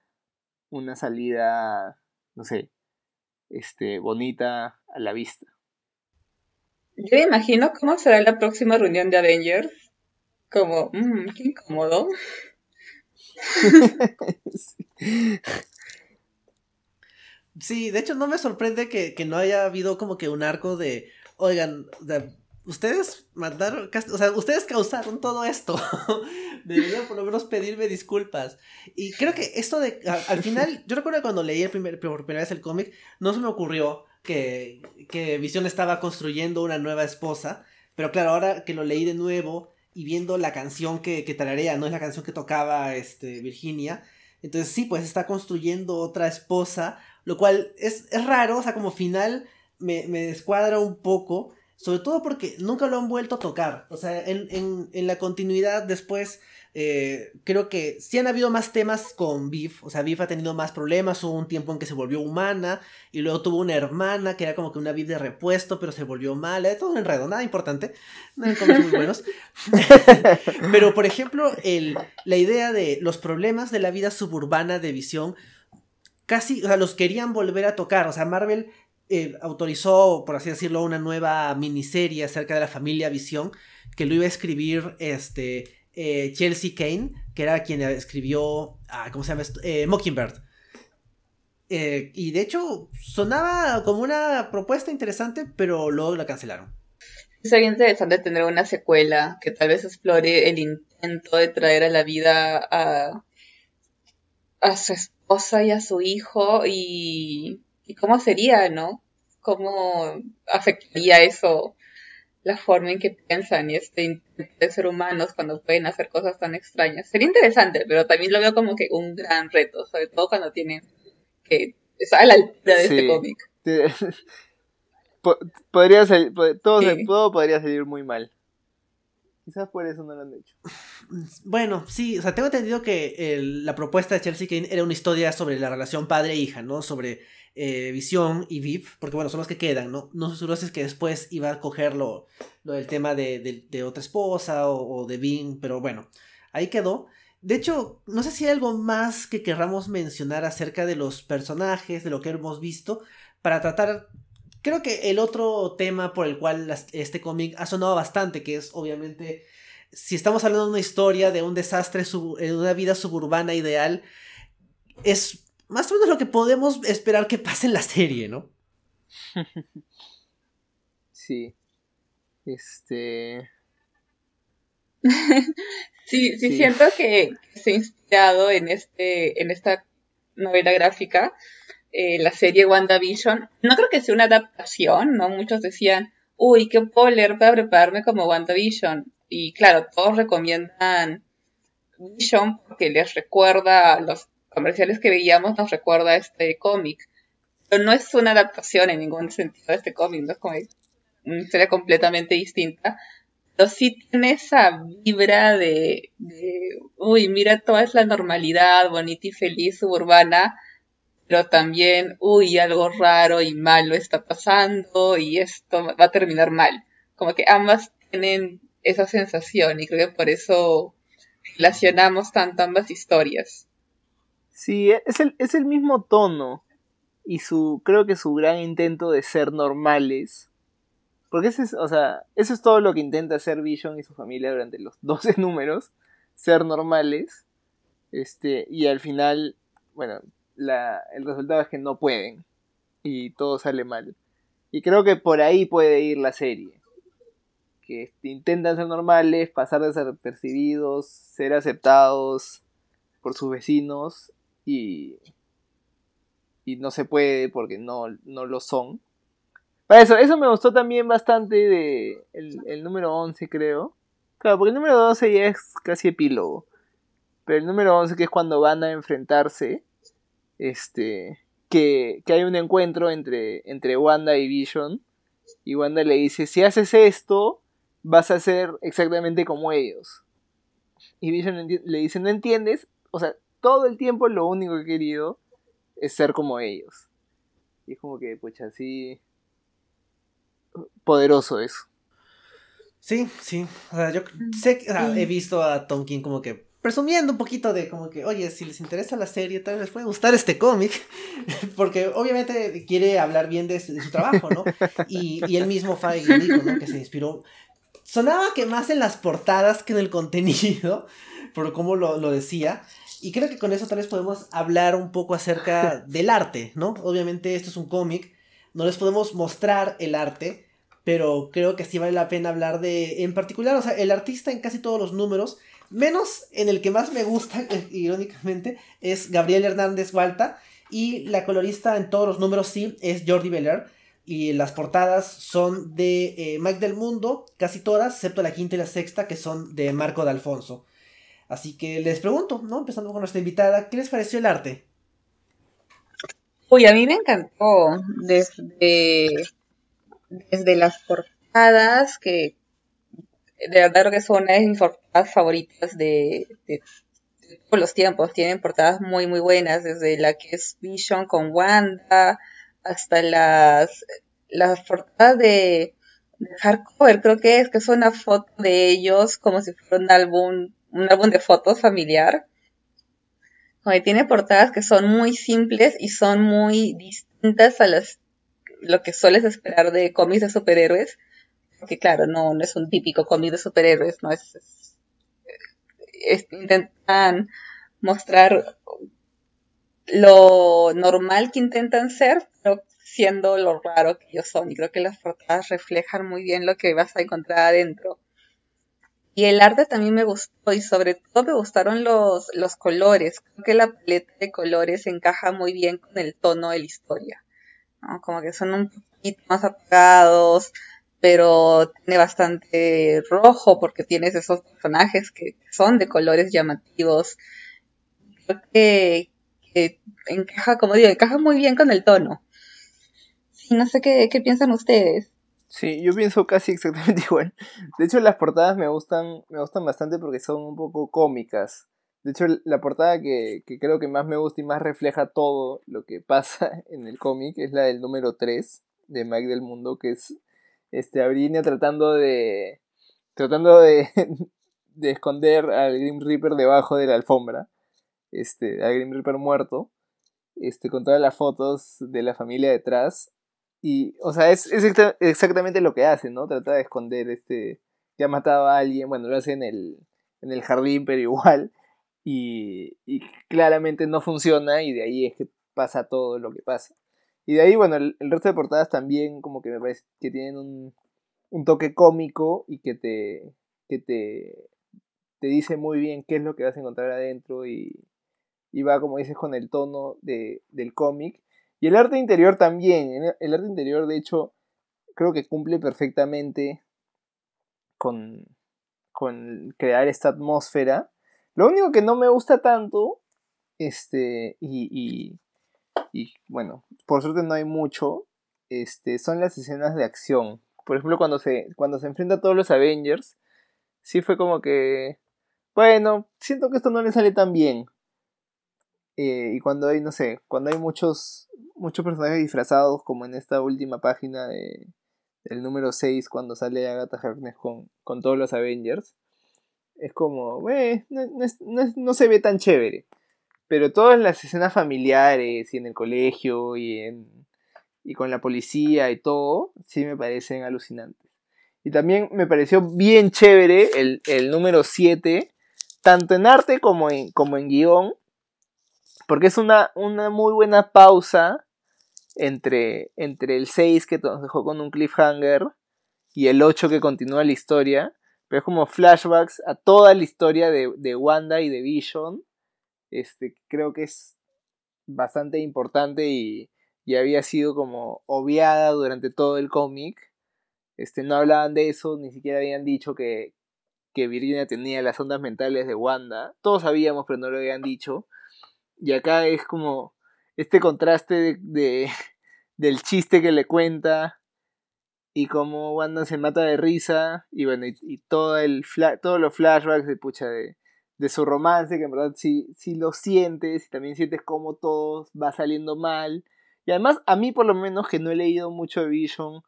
una salida, no sé, este, bonita a la vista. Yo me imagino cómo será la próxima reunión de Avengers. Como, mmm, qué incómodo. sí. de hecho no me sorprende que, no haya habido como que un arco de, oigan, ustedes mandaron, o sea, ustedes causaron todo esto. Deberían por lo menos pedirme disculpas. Y creo que esto de, al final, yo recuerdo cuando leí el primer, por primera vez el cómic, no se me ocurrió que, que Visión estaba construyendo una nueva esposa. Pero claro, ahora que lo leí de nuevo y viendo la canción que, que tararea, no es la canción que tocaba este, Virginia. Entonces sí, pues está construyendo otra esposa, lo cual es, es raro, o sea, como final me, me descuadra un poco, sobre todo porque nunca lo han vuelto a tocar. O sea, en, en, en la continuidad después eh, creo que sí han habido más temas con Beef. O sea, Beef ha tenido más problemas. Hubo un tiempo en que se volvió humana. Y luego tuvo una hermana que era como que una Beef de repuesto, pero se volvió mala. Todo un enredo, nada importante. No muy buenos. pero, por ejemplo, el, la idea de los problemas de la vida suburbana de Visión. Casi, o sea, los querían volver a tocar. O sea, Marvel eh, autorizó, por así decirlo, una nueva miniserie acerca de la familia Visión. Que lo iba a escribir este eh, Chelsea Kane, que era quien escribió, ah, ¿cómo se llama? Eh, Mockingbird. Eh, y de hecho sonaba como una propuesta interesante, pero luego la cancelaron. Sería interesante tener una secuela que tal vez explore el intento de traer a la vida a, su esposa y a su hijo y cómo sería, ¿no? ¿Cómo afectaría eso la forma en que piensan y este intento de ser humanos cuando pueden hacer cosas tan extrañas. Sería interesante, pero también lo veo como que un gran reto, sobre todo cuando tienen que estar a la altura de este cómic. podría ser, todo, podría salir muy mal. Quizás por eso no lo han hecho. Bueno, sí, o sea, tengo entendido que la propuesta de Chelsea Kane era una historia sobre la relación padre-hija, ¿no? Sobre eh, Visión y Viv, porque bueno, son los que quedan, ¿no? No seguro si es que después iba a coger lo, del tema de, de, otra esposa o, de Vin, pero bueno, ahí quedó. De hecho, no sé si hay algo más que querramos mencionar acerca de los personajes, de lo que hemos visto, para tratar, creo que el otro tema por el cual este cómic ha sonado bastante, que es obviamente, si estamos hablando de una historia, de un desastre, de una vida suburbana ideal, es más o menos lo que podemos esperar que pase en la serie, ¿no? sí. Este. sí, sí, siento que se ha inspirado en este, en esta novela gráfica, eh, la serie WandaVision. No creo que sea una adaptación, ¿no? Muchos decían, uy, ¿qué puedo leer para prepararme como WandaVision? Y claro, todos recomiendan Vision porque les recuerda los comerciales que veíamos nos recuerda a este cómic. Pero no es una adaptación en ningún sentido de este cómic, no es como una historia completamente distinta. Pero sí tiene esa vibra de, uy, mira, toda es la normalidad, bonita y feliz suburbana, pero también, uy, algo raro y malo está pasando y esto va a terminar mal. Como que ambas tienen esa sensación y creo que por eso relacionamos tanto ambas historias. Sí, es el, es el mismo tono. Y su, creo que su gran intento de ser normales. Porque ese es, o sea, eso es todo lo que intenta hacer Vision y su familia durante los 12 números. Ser normales. Este, y al final, bueno, la, el resultado es que no pueden. Y todo sale mal. Y creo que por ahí puede ir la serie. Que intentan ser normales, pasar desapercibidos, ser aceptados por sus vecinos y, y no se puede porque no, no lo son. Para eso, eso me gustó también bastante de el, número 11 creo. Claro, porque el número 12 ya es casi epílogo. Pero el número 11 que es cuando van a enfrentarse, este, que, que hay un encuentro entre, entre Wanda y Vision. Y Wanda le dice, si haces esto, vas a ser exactamente como ellos. Y Vision le dice, ¿no entiendes? O sea, todo el tiempo lo único que he querido es ser como ellos. Y es como que, pucha, así... Poderoso eso. Sí, sí. O sea, yo sé que he visto a Tom King como que presumiendo un poquito de como que, oye, si les interesa la serie, tal vez les puede gustar este cómic, porque obviamente quiere hablar bien de, su trabajo, ¿no? Y, y él mismo Feige dijo, ¿no? Que se inspiró. Sonaba que más en las portadas que en el contenido, por cómo lo, lo decía. Y creo que con eso tal vez podemos hablar un poco acerca del arte, ¿no? Obviamente esto es un cómic, no les podemos mostrar el arte, pero creo que sí vale la pena hablar de, en particular, o sea, el artista en casi todos los números Menos en el que más me gusta, irónicamente, es Gabriel Hernández Walta. Y la colorista en todos los números sí es Jordi Beller. Y las portadas son de eh, Mike del Mundo, casi todas, excepto la quinta y la sexta, que son de Marco de Alfonso. Así que les pregunto, ¿no? Empezando con nuestra invitada, ¿qué les pareció el arte? Uy, a mí me encantó desde, desde las portadas que de verdad que son una de mis portadas favoritas de, todos los tiempos. Tienen portadas muy, muy buenas, desde la que es Vision con Wanda hasta las, las portadas de, de hardcover, creo que es que es una foto de ellos como si fuera un álbum, un álbum de fotos familiar. tiene portadas que son muy simples y son muy distintas a las lo que sueles esperar de cómics de superhéroes porque claro, no, no es un típico cómic de superhéroes, no es, intentan mostrar lo normal que intentan ser, pero siendo lo raro que ellos son. Y creo que las portadas reflejan muy bien lo que vas a encontrar adentro. Y el arte también me gustó y sobre todo me gustaron los, los colores. Creo que la paleta de colores encaja muy bien con el tono de la historia. Como que son un poquito más apagados, pero tiene bastante rojo porque tienes esos personajes que son de colores llamativos. Creo que, encaja, como digo, encaja muy bien con el tono. no sé qué, qué piensan ustedes. Sí, yo pienso casi exactamente igual. De hecho, las portadas me gustan, me gustan bastante porque son un poco cómicas. De hecho, la portada que, que creo que más me gusta y más refleja todo lo que pasa en el cómic es la del número 3 de Mike del Mundo, que es este, Abrinia tratando de, tratando de, de esconder al Grim Reaper debajo de la alfombra, este, al Grim Reaper muerto, este, con todas las fotos de la familia detrás. Y, o sea, es, es exactamente lo que hace, ¿no? Trata de esconder este, ha matado a alguien, bueno, lo hace en el, en el jardín, pero igual. Y, y claramente no funciona y de ahí es que pasa todo lo que pasa. Y de ahí, bueno, el, resto de portadas también como que me parece que tienen un, un toque cómico y que te, que te, te dice muy bien qué es lo que vas a encontrar adentro y, y va, como dices, con el tono de, del cómic. Y el arte interior también. El arte interior, de hecho, creo que cumple perfectamente con, con crear esta atmósfera. Lo único que no me gusta tanto, este, y, y bueno, por suerte no hay mucho, este, son las escenas de acción. Por ejemplo, cuando se, cuando se enfrenta a todos los Avengers, sí fue como que, bueno, siento que esto no le sale tan bien. Eh, y cuando hay, no sé, cuando hay muchos, muchos personajes disfrazados, como en esta última página de, del número 6, cuando sale Agatha Harkness con, con todos los Avengers, es como, eh, no, no se ve tan chévere. Pero todas las escenas familiares y en el colegio y, en, y con la policía y todo, sí me parecen alucinantes. Y también me pareció bien chévere el, el número 7, tanto en arte como en, como en guion, porque es una, una muy buena pausa entre, entre el 6 que nos dejó con un cliffhanger y el 8 que continúa la historia, pero es como flashbacks a toda la historia de, de Wanda y de Vision este, creo que es bastante importante y, y había sido como obviada durante todo el cómic. Este, no hablaban de eso, ni siquiera habían dicho que, que Virginia tenía las ondas mentales de Wanda. Todos sabíamos, pero no lo habían dicho. Y acá es como este contraste de, del chiste que le cuenta y cómo Wanda se mata de risa y bueno, y, todo el todos los flashbacks de pucha de, de su romance, que en verdad sí, sí lo sientes y también sientes cómo todo va saliendo mal. Y además, a mí por lo menos, que no he leído mucho de Vision,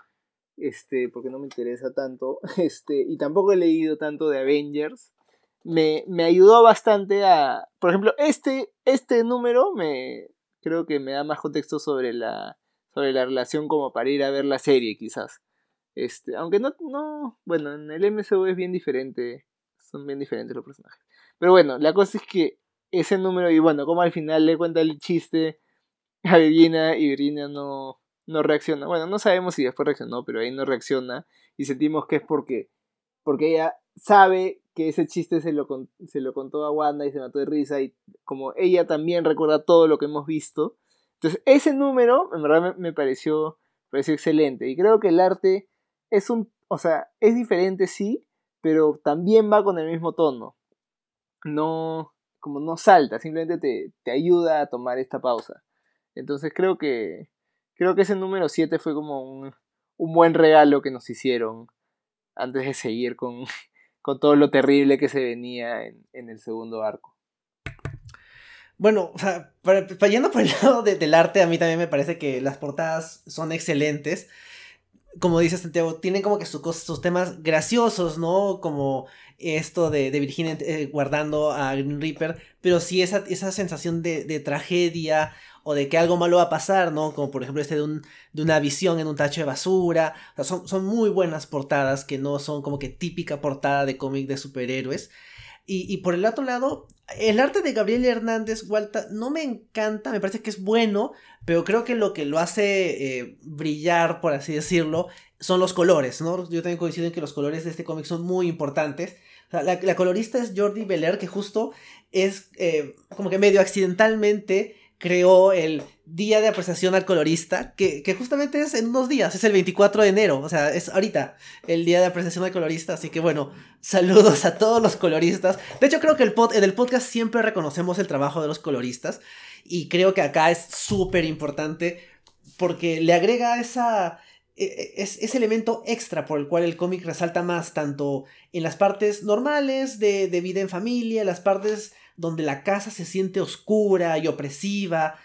este, porque no me interesa tanto, este, y tampoco he leído tanto de Avengers, me, me ayudó bastante a, por ejemplo, este, este número me, creo que me da más contexto sobre la, sobre la relación como para ir a ver la serie, quizás. Este, aunque no, no, bueno, en el MCU es bien diferente, son bien diferentes los personajes. Pero bueno, la cosa es que ese número, y bueno, como al final le cuenta el chiste a Virginia y Virginia no, no reacciona. Bueno, no sabemos si después reaccionó, pero ahí no reacciona y sentimos que es porque, porque ella sabe que ese chiste se lo, se lo contó a Wanda y se mató de risa y como ella también recuerda todo lo que hemos visto. Entonces ese número en verdad me, pareció, pareció excelente y creo que el arte es un, o sea, es diferente sí, pero también va con el mismo tono. No, como no salta, simplemente te, te ayuda a tomar esta pausa. Entonces creo que, creo que ese número 7 fue como un, un buen regalo que nos hicieron antes de seguir con, con todo lo terrible que se venía en, en el segundo arco. Bueno, o sea, para, yendo por el lado del arte, a mí también me parece que las portadas son excelentes. Como dice Santiago, tienen como que sus, temas graciosos, ¿no? Como esto de, Virginia eh, guardando a Green Reaper, pero sí esa, esa sensación de tragedia o de que algo malo va a pasar, ¿no? Como por ejemplo este de, un, de una visión en un tacho de basura. Son, son muy buenas portadas que no son como que típica portada de cómic de superhéroes. Y, y, por el otro lado, el arte de Gabriel Hernández Walta no me encanta, me parece que es bueno, pero creo que lo que lo hace eh, brillar, por así decirlo, son los colores, ¿no? Yo también coincido en que los colores de este cómic son muy importantes. la, la, colorista es Jordi Belair, que justo es eh, como que medio accidentalmente creó el Día de Apreciación al Colorista, que, justamente es en unos días, es el 24 de enero, o sea, es ahorita el Día de Apreciación al Colorista, así que bueno, saludos a todos los coloristas. De hecho, creo que el pod, en el podcast siempre reconocemos el trabajo de los coloristas, y creo que acá es súper importante porque le agrega esa... E, e, es, ese elemento extra por el cual el cómic resalta más, tanto en las partes normales de, de vida en familia, las partes donde la casa se siente oscura y opresiva,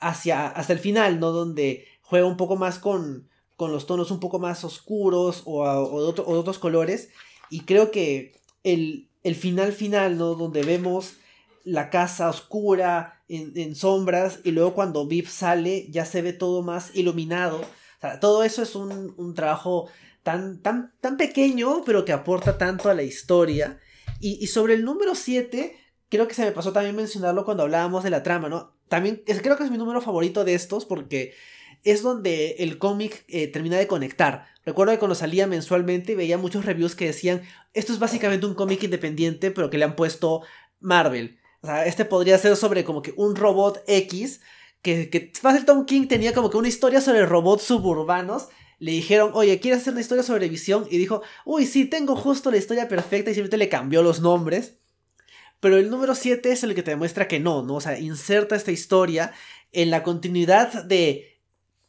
hacia, hasta el final, ¿no? Donde juega un poco más con, con los tonos un poco más oscuros o, de, otros colores. Y creo que el, el, final final, ¿no? Donde vemos la casa oscura, en, sombras, y luego cuando Vip sale ya se ve todo más iluminado. O todo eso es un, un trabajo tan, tan, tan pequeño, pero que aporta tanto a la historia. Y, y sobre el número 7, creo que se me pasó también mencionarlo cuando hablábamos de la trama, ¿no? También creo que es mi número favorito de estos porque es donde el cómic eh, termina de conectar. Recuerdo que cuando salía mensualmente veía muchos reviews que decían, esto es básicamente un cómic independiente, pero que le han puesto Marvel. O sea, este podría ser sobre como que un robot X, que, que Fácil Tom King tenía como que una historia sobre robots suburbanos. Le dijeron, oye, ¿quieres hacer una historia sobre visión? Y dijo, uy, sí, tengo justo la historia perfecta y simplemente le cambió los nombres. Pero el número 7 es el que te demuestra que no, ¿no? O sea, inserta esta historia en la continuidad de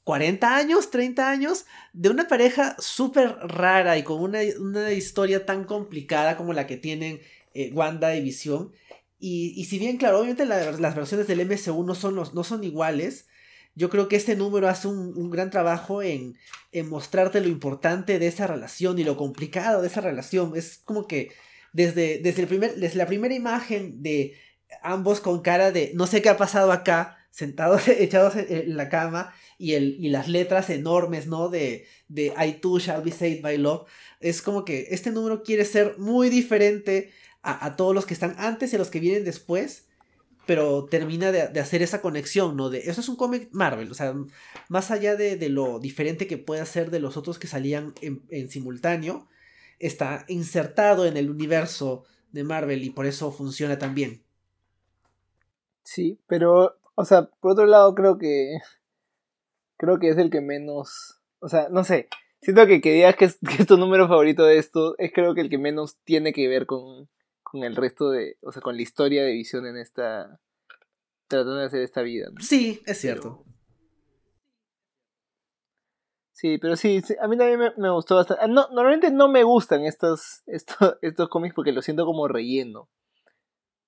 40 años, 30 años, de una pareja súper rara y con una, historia tan complicada como la que tienen eh, Wanda y Visión. Y, si bien, claro, obviamente las versiones del MCU no son, no son iguales, yo creo que este número hace un, un gran trabajo en, en mostrarte lo importante de esa relación y lo complicado de esa relación. Es como que desde, desde, el primer, desde la primera imagen de ambos con cara de no sé qué ha pasado acá, sentados, echados en, la cama, y, el, y las letras enormes, ¿no? De, de I too shall be saved by love. Es como que este número quiere ser muy diferente a, todos los que están antes y a los que vienen después pero termina de, hacer esa conexión, ¿no? De, eso es un cómic Marvel, o sea, más allá de, de, lo diferente que pueda ser de los otros que salían en, en simultáneo, está insertado en el universo de Marvel y por eso funciona tan bien. Sí, pero o sea, por otro lado creo que creo que es el que menos, o sea, no sé, siento que que digas que es, que es tu número favorito de esto es creo que el que menos tiene que ver con, con el resto de, o sea, con la historia de Visión en esta tratando de hacer esta vida. ¿no? Sí, es cierto. Sí, pero sí, sí, a mí también me, gustó bastante. Ah, No, normalmente no me gustan estos, estos, estos cómics porque los siento como relleno.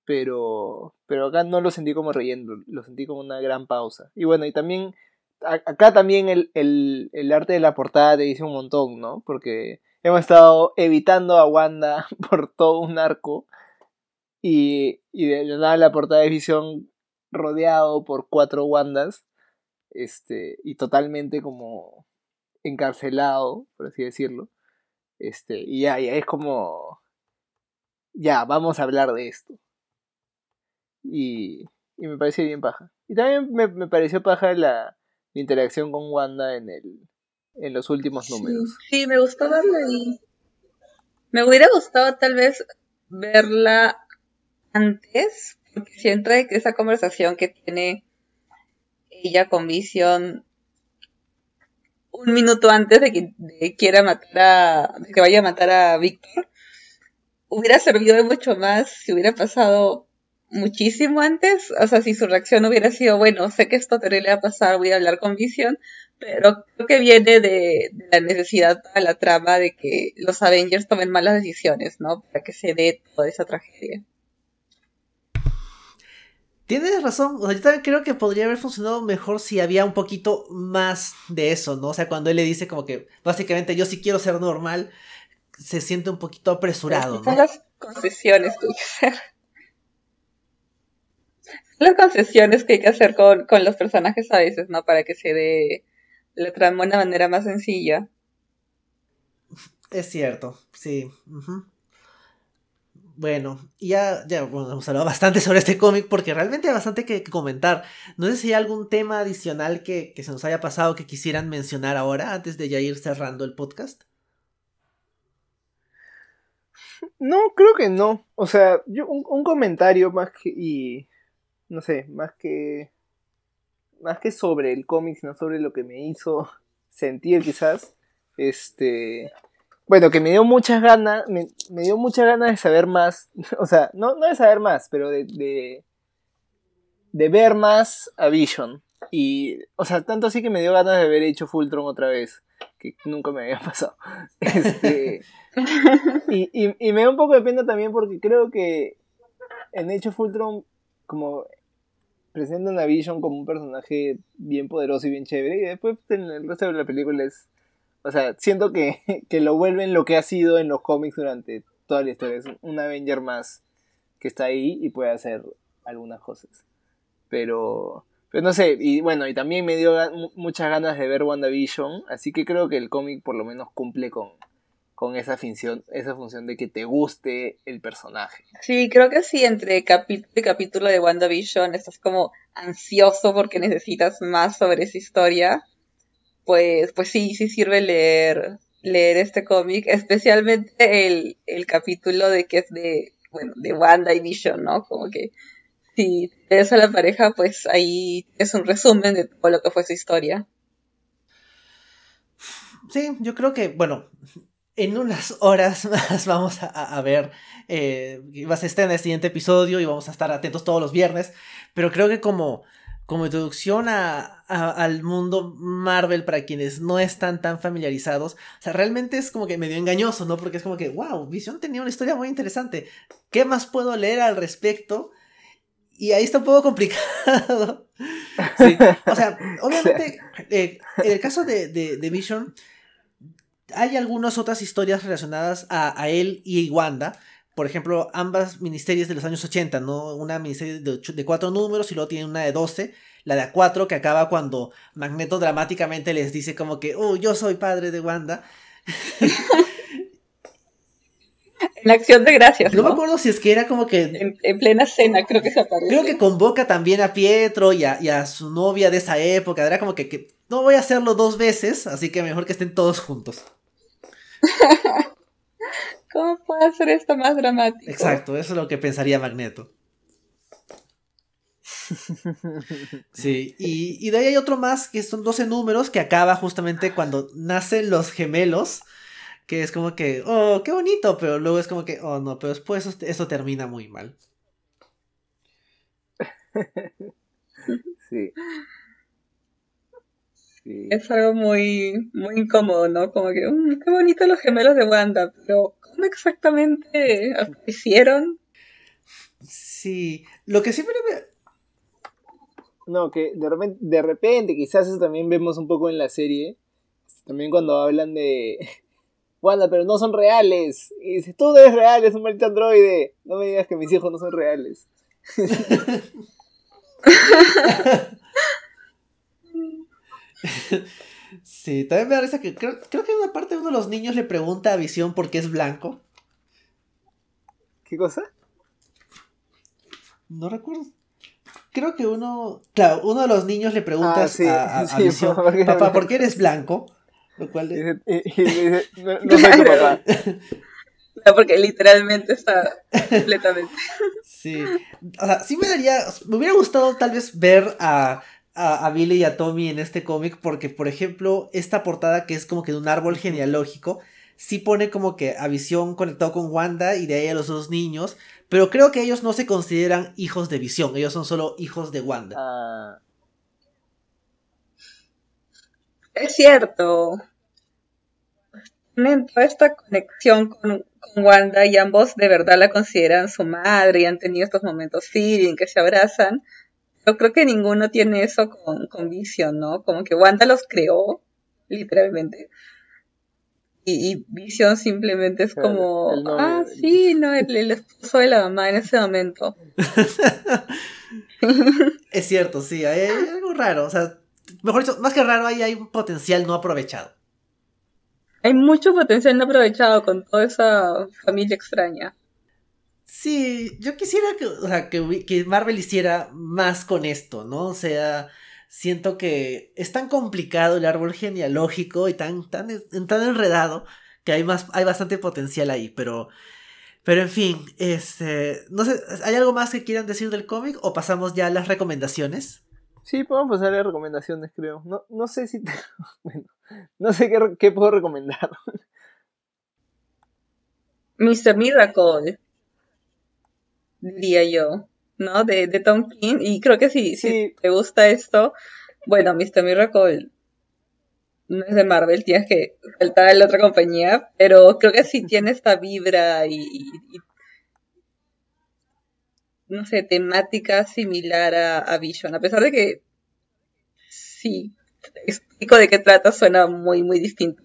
Pero, pero acá no lo sentí como relleno, lo sentí como una gran pausa. Y bueno, y también, acá también el, el, el arte de la portada te dice un montón, ¿no? Porque hemos estado evitando a Wanda por todo un arco. Y, y de la la portada de Visión rodeado por cuatro Wandas. Este, y totalmente como encarcelado, por así decirlo. Este, y ya, ya es como. Ya, vamos a hablar de esto. Y, y me parece bien paja. Y también me, me pareció paja la, la interacción con Wanda en el en los últimos números. Sí, me gustó verla ahí. Me hubiera gustado tal vez verla antes, porque siento que esa conversación que tiene ella con Vision un minuto antes de que quiera matar a, de que vaya a matar a Víctor, hubiera servido de mucho más si hubiera pasado muchísimo antes, o sea, si su reacción hubiera sido, bueno, sé que esto terrible va a pasar, voy a hablar con Vision, pero creo que viene de, de la necesidad para la trama de que los Avengers tomen malas decisiones, ¿no? Para que se dé toda esa tragedia. Tienes razón, o sea, yo también creo que podría haber funcionado mejor si había un poquito más de eso, ¿no? O sea, cuando él le dice como que básicamente yo sí quiero ser normal, se siente un poquito apresurado, Son ¿no? las concesiones que hay que hacer. Las concesiones que hay que hacer con, con los personajes a veces, ¿no? Para que se dé la trama de una manera más sencilla. Es cierto, sí. ujú. Bueno, ya, ya hemos hablado bastante sobre este cómic porque realmente hay bastante que, que comentar. No sé si hay algún tema adicional que, que se nos haya pasado que quisieran mencionar ahora antes de ya ir cerrando el podcast. No, creo que no. O sea, yo un, un comentario más que y no sé, más que más que sobre el cómic, sino sobre lo que me hizo sentir quizás. Este, bueno, que me dio muchas ganas, me, me dio muchas ganas de saber más, o sea, no, no de saber más, pero de, de, ver más a Vision. Y, o sea, tanto así que me dio ganas de haber hecho Fultron otra vez, que nunca me había pasado. Este, y, y, y me da un poco de pena también porque creo que en hecho Fultron, como presentan a Vision como un personaje bien poderoso y bien chévere, y después en el resto de la película es. O sea, siento que, que lo vuelven lo que ha sido en los cómics durante toda la historia. Es un Avenger más que está ahí y puede hacer algunas cosas. Pero. Pero no sé, y bueno, y también me dio muchas ganas de ver WandaVision, así que creo que el cómic por lo menos cumple con, con esa función, esa función de que te guste el personaje. Sí, creo que sí, entre capítulo y capítulo de WandaVision estás como ansioso porque necesitas más sobre esa historia. Pues, pues sí, sí sirve leer, leer este cómic, especialmente el, el capítulo de que es de, bueno, de Wanda y Vision, ¿no? Como que si ves a la pareja, pues ahí es un resumen de todo lo que fue su historia. Sí, yo creo que, bueno, en unas horas más vamos a, a ver, eh, va a estar en el siguiente episodio y vamos a estar atentos todos los viernes, pero creo que como, como introducción a, a- al mundo Marvel para quienes no están tan familiarizados, o sea, realmente es como que medio engañoso, ¿no? Porque es como que, wow, Vision tenía una historia muy interesante, ¿qué más puedo leer al respecto? Y ahí está un poco complicado. Sí, o sea, obviamente, eh, en el caso de, de, de Vision, hay algunas otras historias relacionadas a, a él y Wanda. Por ejemplo, ambas miniseries de los años 80, ¿no? Una miniserie de, ocho- de cuatro números y luego tiene una de 12. La de A4 que acaba cuando Magneto dramáticamente les dice como que, oh, yo soy padre de Wanda. En acción de gracias, No me acuerdo si es que era como que En, en plena cena creo que se aparece. Creo que convoca también a Pietro y a, y a su novia de esa época. Era como que, que no voy a hacerlo dos veces, así que mejor que estén todos juntos. ¿Cómo puede hacer esto más dramático? Exacto, eso es lo que pensaría Magneto. Sí, y, de ahí hay otro más que son 12 números que acaba justamente cuando nacen los gemelos. Que es como que, oh, qué bonito, pero luego es como que, oh, no, pero después eso, termina muy mal. Sí. Es algo muy, muy incómodo, ¿no? Como que, mm, qué bonito los gemelos de Wanda, pero ¿cómo exactamente hicieron? Sí, lo que siempre me... No, que de repente, de repente, quizás eso también vemos un poco en la serie, también cuando hablan de... Wanda, pero no son reales. Y dices, tú eres real, es un maldito androide. No me digas que mis hijos no son reales. sí, también me da risa que creo, creo que una parte de uno de los niños le pregunta a Visión por qué es blanco. ¿Qué cosa? No recuerdo. Creo que uno. Claro, uno de los niños le pregunta ah, a, Visión, papá, ¿por qué eres blanco? Lo cual. Le... dice, no, no soy tu papá. No, porque literalmente está completamente. Sí. O sea, sí me daría. Me hubiera gustado tal vez ver a, a, Billy y a Tommy en este cómic, porque, por ejemplo, esta portada que es como que de un árbol genealógico, sí pone como que a Visión conectado con Wanda y de ahí a los dos niños, pero creo que ellos no se consideran hijos de Visión, ellos son solo hijos de Wanda. Ah. Es cierto. Tienen toda esta conexión con, Wanda y ambos de verdad la consideran su madre y han tenido estos momentos feeling que se abrazan. Yo creo que ninguno tiene eso con, con Vision, ¿no? Como que Wanda los creó, literalmente. Y, y Vision simplemente es como, ah, sí, no, el, esposo de la mamá en ese momento. es cierto, sí, hay, algo raro, o sea, mejor dicho, más que raro, ahí hay un potencial no aprovechado. Hay mucho potencial no aprovechado con toda esa familia extraña. Sí, yo quisiera que, o sea, que, que Marvel hiciera más con esto, ¿no? O sea, siento que es tan complicado el árbol genealógico y tan, tan, tan enredado que hay, más, hay bastante potencial ahí, pero... Pero en fin, este, no sé, ¿hay algo más que quieran decir del cómic o pasamos ya a las recomendaciones? Sí, podemos pasar a las recomendaciones, creo. No, no sé si bueno, no sé qué, qué puedo recomendar. Mr. Miracle, diría yo. ¿no? De, de Tom King. Y creo que si, si te gusta esto, bueno, Mr. Miracle no es de Marvel, tienes que saltar a la otra compañía, pero creo que sí tiene esta vibra y, no sé, temática similar a, Vision, a pesar de que sí, explico de qué trata, suena muy, muy distinto.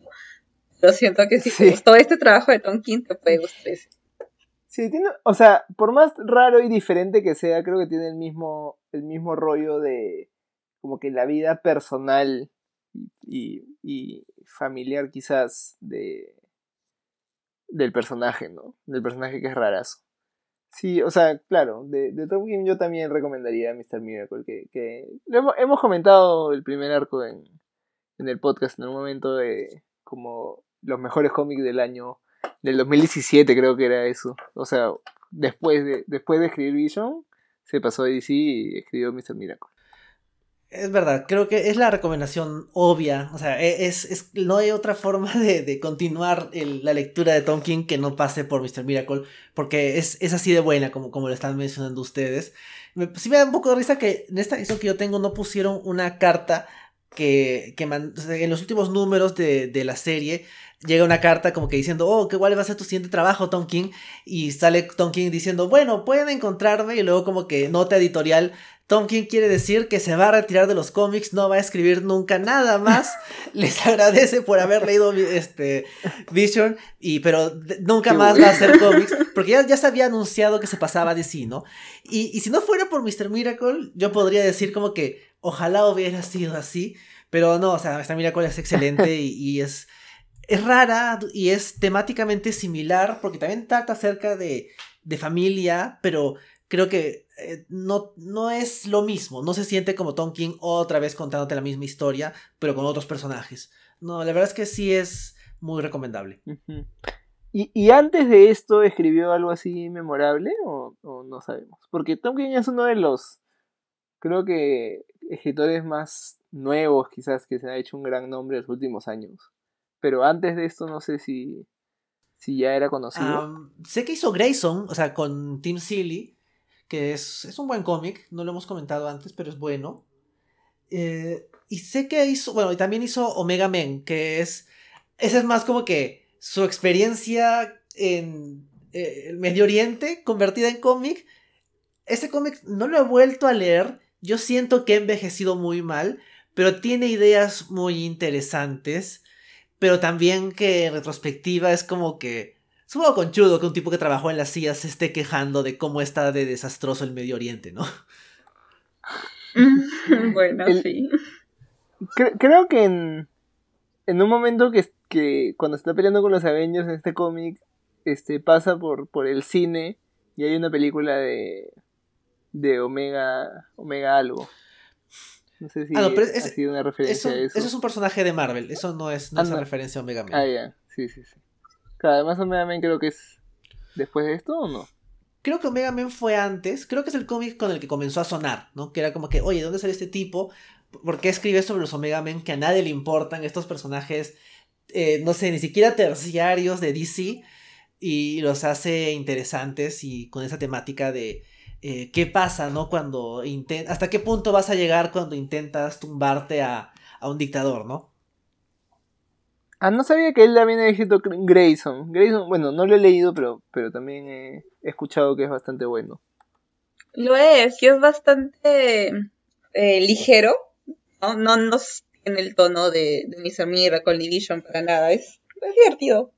Pero siento que si te gustó este trabajo de Tom King, te puede gustar ese. Sí, tiene, o sea, por más raro y diferente que sea, creo que tiene el mismo, el mismo rollo de como que la vida personal y, y familiar quizás de del personaje, ¿no? Del personaje que es rarazo. Sí, o sea, claro, de, de Tom King yo también recomendaría a Mr. Miracle, que, que hemos, hemos, comentado el primer arco en, en el podcast en un momento de como los mejores cómics del año del 2017 creo que era eso. O sea, después de, después de escribir Vision, se pasó a DC y escribió Mr. Miracle. Es verdad, creo que es la recomendación obvia. O sea, e, es, es no hay otra forma de, de continuar la lectura de Tom King que no pase por Mr. Miracle, porque es, es así de buena como, como lo están mencionando ustedes. Me, sí me da un poco de risa que en esta edición que yo tengo no pusieron una carta que, que en los últimos números de, de la serie llega una carta como que diciendo, oh, qué cuál va a ser tu siguiente trabajo, Tom King. Y sale Tom King diciendo, bueno, pueden encontrarme. Y luego como que nota editorial, Tom King quiere decir que se va a retirar de los cómics, no va a escribir nunca nada más. Les agradece por haber leído este Vision, y, pero nunca más va a hacer cómics, porque ya, ya se había anunciado que se pasaba de sí, ¿no? Y, y si no fuera por Mr. Miracle, yo podría decir como que ojalá hubiera sido así, pero no, o sea, Mr. Miracle es excelente y es es rara y es temáticamente similar porque también trata acerca de, de familia, pero creo que eh, no, no es lo mismo, no se siente como Tom King otra vez contándote la misma historia, pero con otros personajes. No, la verdad es que sí es muy recomendable. ¿Y, ¿Y, antes de esto escribió algo así memorable o, o, no sabemos? Porque Tom King es uno de los creo que escritores más nuevos quizás que se ha hecho un gran nombre en los últimos años. Pero antes de esto no sé si, si ya era conocido. sé que hizo Grayson, o sea, con Tim Seeley, que es, es un buen cómic, no lo hemos comentado antes, pero es bueno. Eh, y sé que hizo, bueno, y también hizo Omega Men, que es, esa es más como que su experiencia en eh, el Medio Oriente convertida en cómic. Este cómic no lo he vuelto a leer, yo siento que ha envejecido muy mal, pero tiene ideas muy interesantes, pero también que en retrospectiva es como que... Es un poco conchudo que un tipo que trabajó en las sillas se esté quejando de cómo está de desastroso el Medio Oriente, ¿no? bueno, sí. creo que en, en un momento que, que cuando está peleando con los Avengers en este cómic, este, pasa por, por el cine y hay una película de, de Omega, Omega algo. No sé si ah, ha sido una referencia a eso. Eso es un personaje de Marvel, eso no es, no una referencia a Omega Man. Ah, ya, sí, sí, sí. además Omega Man creo que es después de esto o no. Creo que Omega Man fue antes, creo que es el cómic con el que comenzó a sonar, ¿no? Que era como que, oye, ¿dónde sale este tipo? ¿Por qué escribe sobre los Omega Men que a nadie le importan estos personajes, eh, no sé, ni siquiera terciarios de DC? Y los hace interesantes y con esa temática de eh, qué pasa, ¿no? Cuando intentas, hasta qué punto vas a llegar cuando intentas tumbarte a, un dictador, ¿no? Ah, no sabía que él también había escrito Grayson. Grayson, bueno, no lo he leído, pero, pero también he, escuchado que es bastante bueno. Lo es, y es bastante eh, ligero. No, no, no en el tono de, de Mr. Miracle ni Vision para nada. Es, es divertido.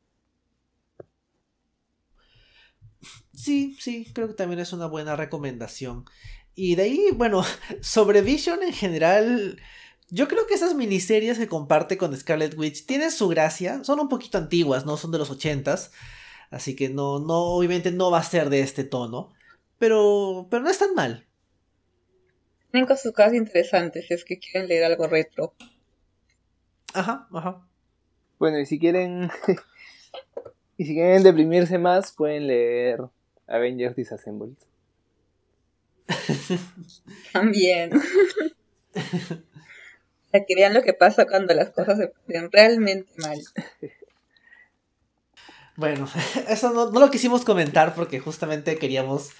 Sí, sí, creo que también es una buena recomendación. Y de ahí, bueno, sobre Vision en general, yo creo que esas miniseries que comparte con Scarlet Witch tienen su gracia, son un poquito antiguas, ¿no? Son de los ochentas, así que no, no, obviamente no va a ser de este tono, pero, pero no es tan mal. Tienen cosas, cosas interesantes si es que quieren leer algo retro. Ajá, ajá. Bueno, y si quieren, y si quieren deprimirse más, pueden leer Avengers Disassembled. También. Para que vean lo que pasa cuando las cosas se ponen realmente mal. Bueno, eso no, lo quisimos comentar porque justamente queríamos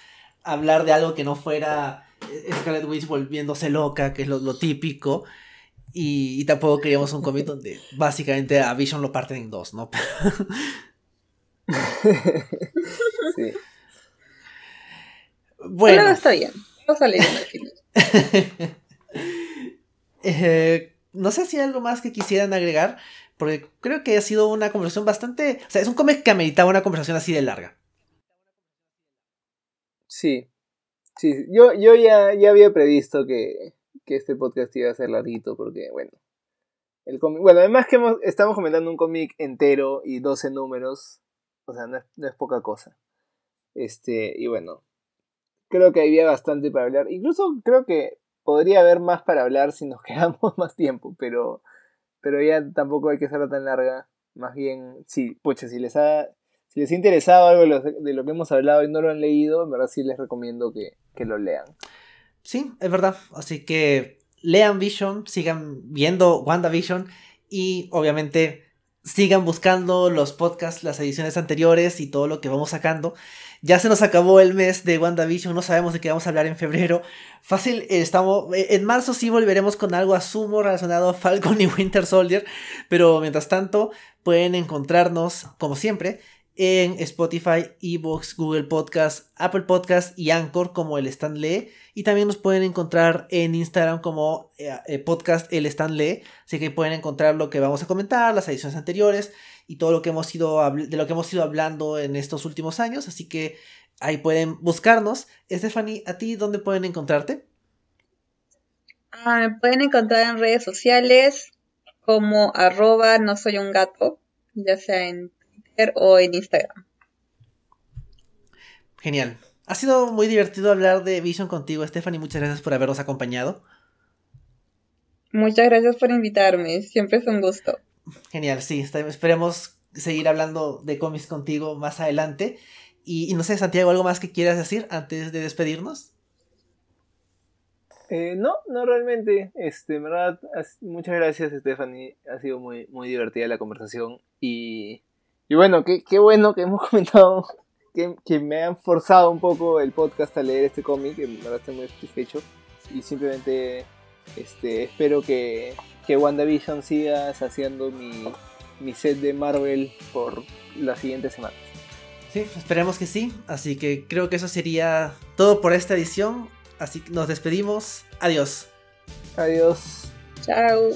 hablar de algo que no fuera Scarlet Witch volviéndose loca, que es lo, típico. Y, y, tampoco queríamos un cómic donde básicamente a Vision lo parten en dos, ¿no? sí. Bueno. Pero está bien. Vamos a leer eh, no sé si hay algo más que quisieran agregar, porque creo que ha sido una conversación bastante... O sea, es un cómic que ameritaba una conversación así de larga. Sí. Sí, yo, yo ya, ya había previsto que, que este podcast iba a ser larguito, porque, bueno, el cómic, bueno, además que estamos comentando un cómic entero y 12 números, o sea, no es, no es, poca cosa. Este, y bueno, creo que había bastante para hablar. Incluso creo que podría haber más para hablar si nos quedamos más tiempo, pero, pero ya tampoco hay que hacerla tan larga. Más bien, sí, pucha, si les ha, si les ha interesado algo de lo, que hemos hablado y no lo han leído, en verdad sí les recomiendo que, que lo lean. Sí, es verdad. Así que lean Vision, sigan viendo WandaVision y obviamente sigan buscando los podcasts, las ediciones anteriores y todo lo que vamos sacando. Ya se nos acabó el mes de WandaVision, no sabemos de qué vamos a hablar en febrero. Fácil, estamos. Eh, en marzo sí volveremos con algo a sumo relacionado a Falcon y Winter Soldier. Pero mientras tanto, pueden encontrarnos, como siempre, en Spotify, Evox, Google Podcast, Apple Podcast y Anchor como el Stan Lee. Y también nos pueden encontrar en Instagram como eh, eh, podcast el Stan Lee. Así que pueden encontrar lo que vamos a comentar, las ediciones anteriores y todo lo que hemos ido de lo que hemos hablando en estos últimos años. Así que ahí pueden buscarnos. Stephanie, ¿a ti dónde pueden encontrarte? Ah, me pueden encontrar en redes sociales como arroba no soy un gato, ya sea en Twitter o en Instagram. Genial. Ha sido muy divertido hablar de Vision contigo, Stephanie. Muchas gracias por habernos acompañado. Muchas gracias por invitarme. Siempre es un gusto. Genial, sí, esperemos seguir hablando de cómics contigo más adelante. Y, no sé, Santiago, ¿algo más que quieras decir antes de despedirnos? Eh, no, no realmente. Este, en verdad, muchas gracias, Stephanie. Ha sido muy, muy divertida la conversación. Y, y bueno, qué, qué bueno que hemos comentado, que, que, me han forzado un poco el podcast a leer este cómic. En verdad estoy muy satisfecho. Y simplemente este, espero que, que WandaVision siga haciendo mi, mi set de Marvel por las siguientes semanas. Sí, esperemos que sí. Así que creo que eso sería todo por esta edición. Así que nos despedimos. Adiós. Adiós. Chao.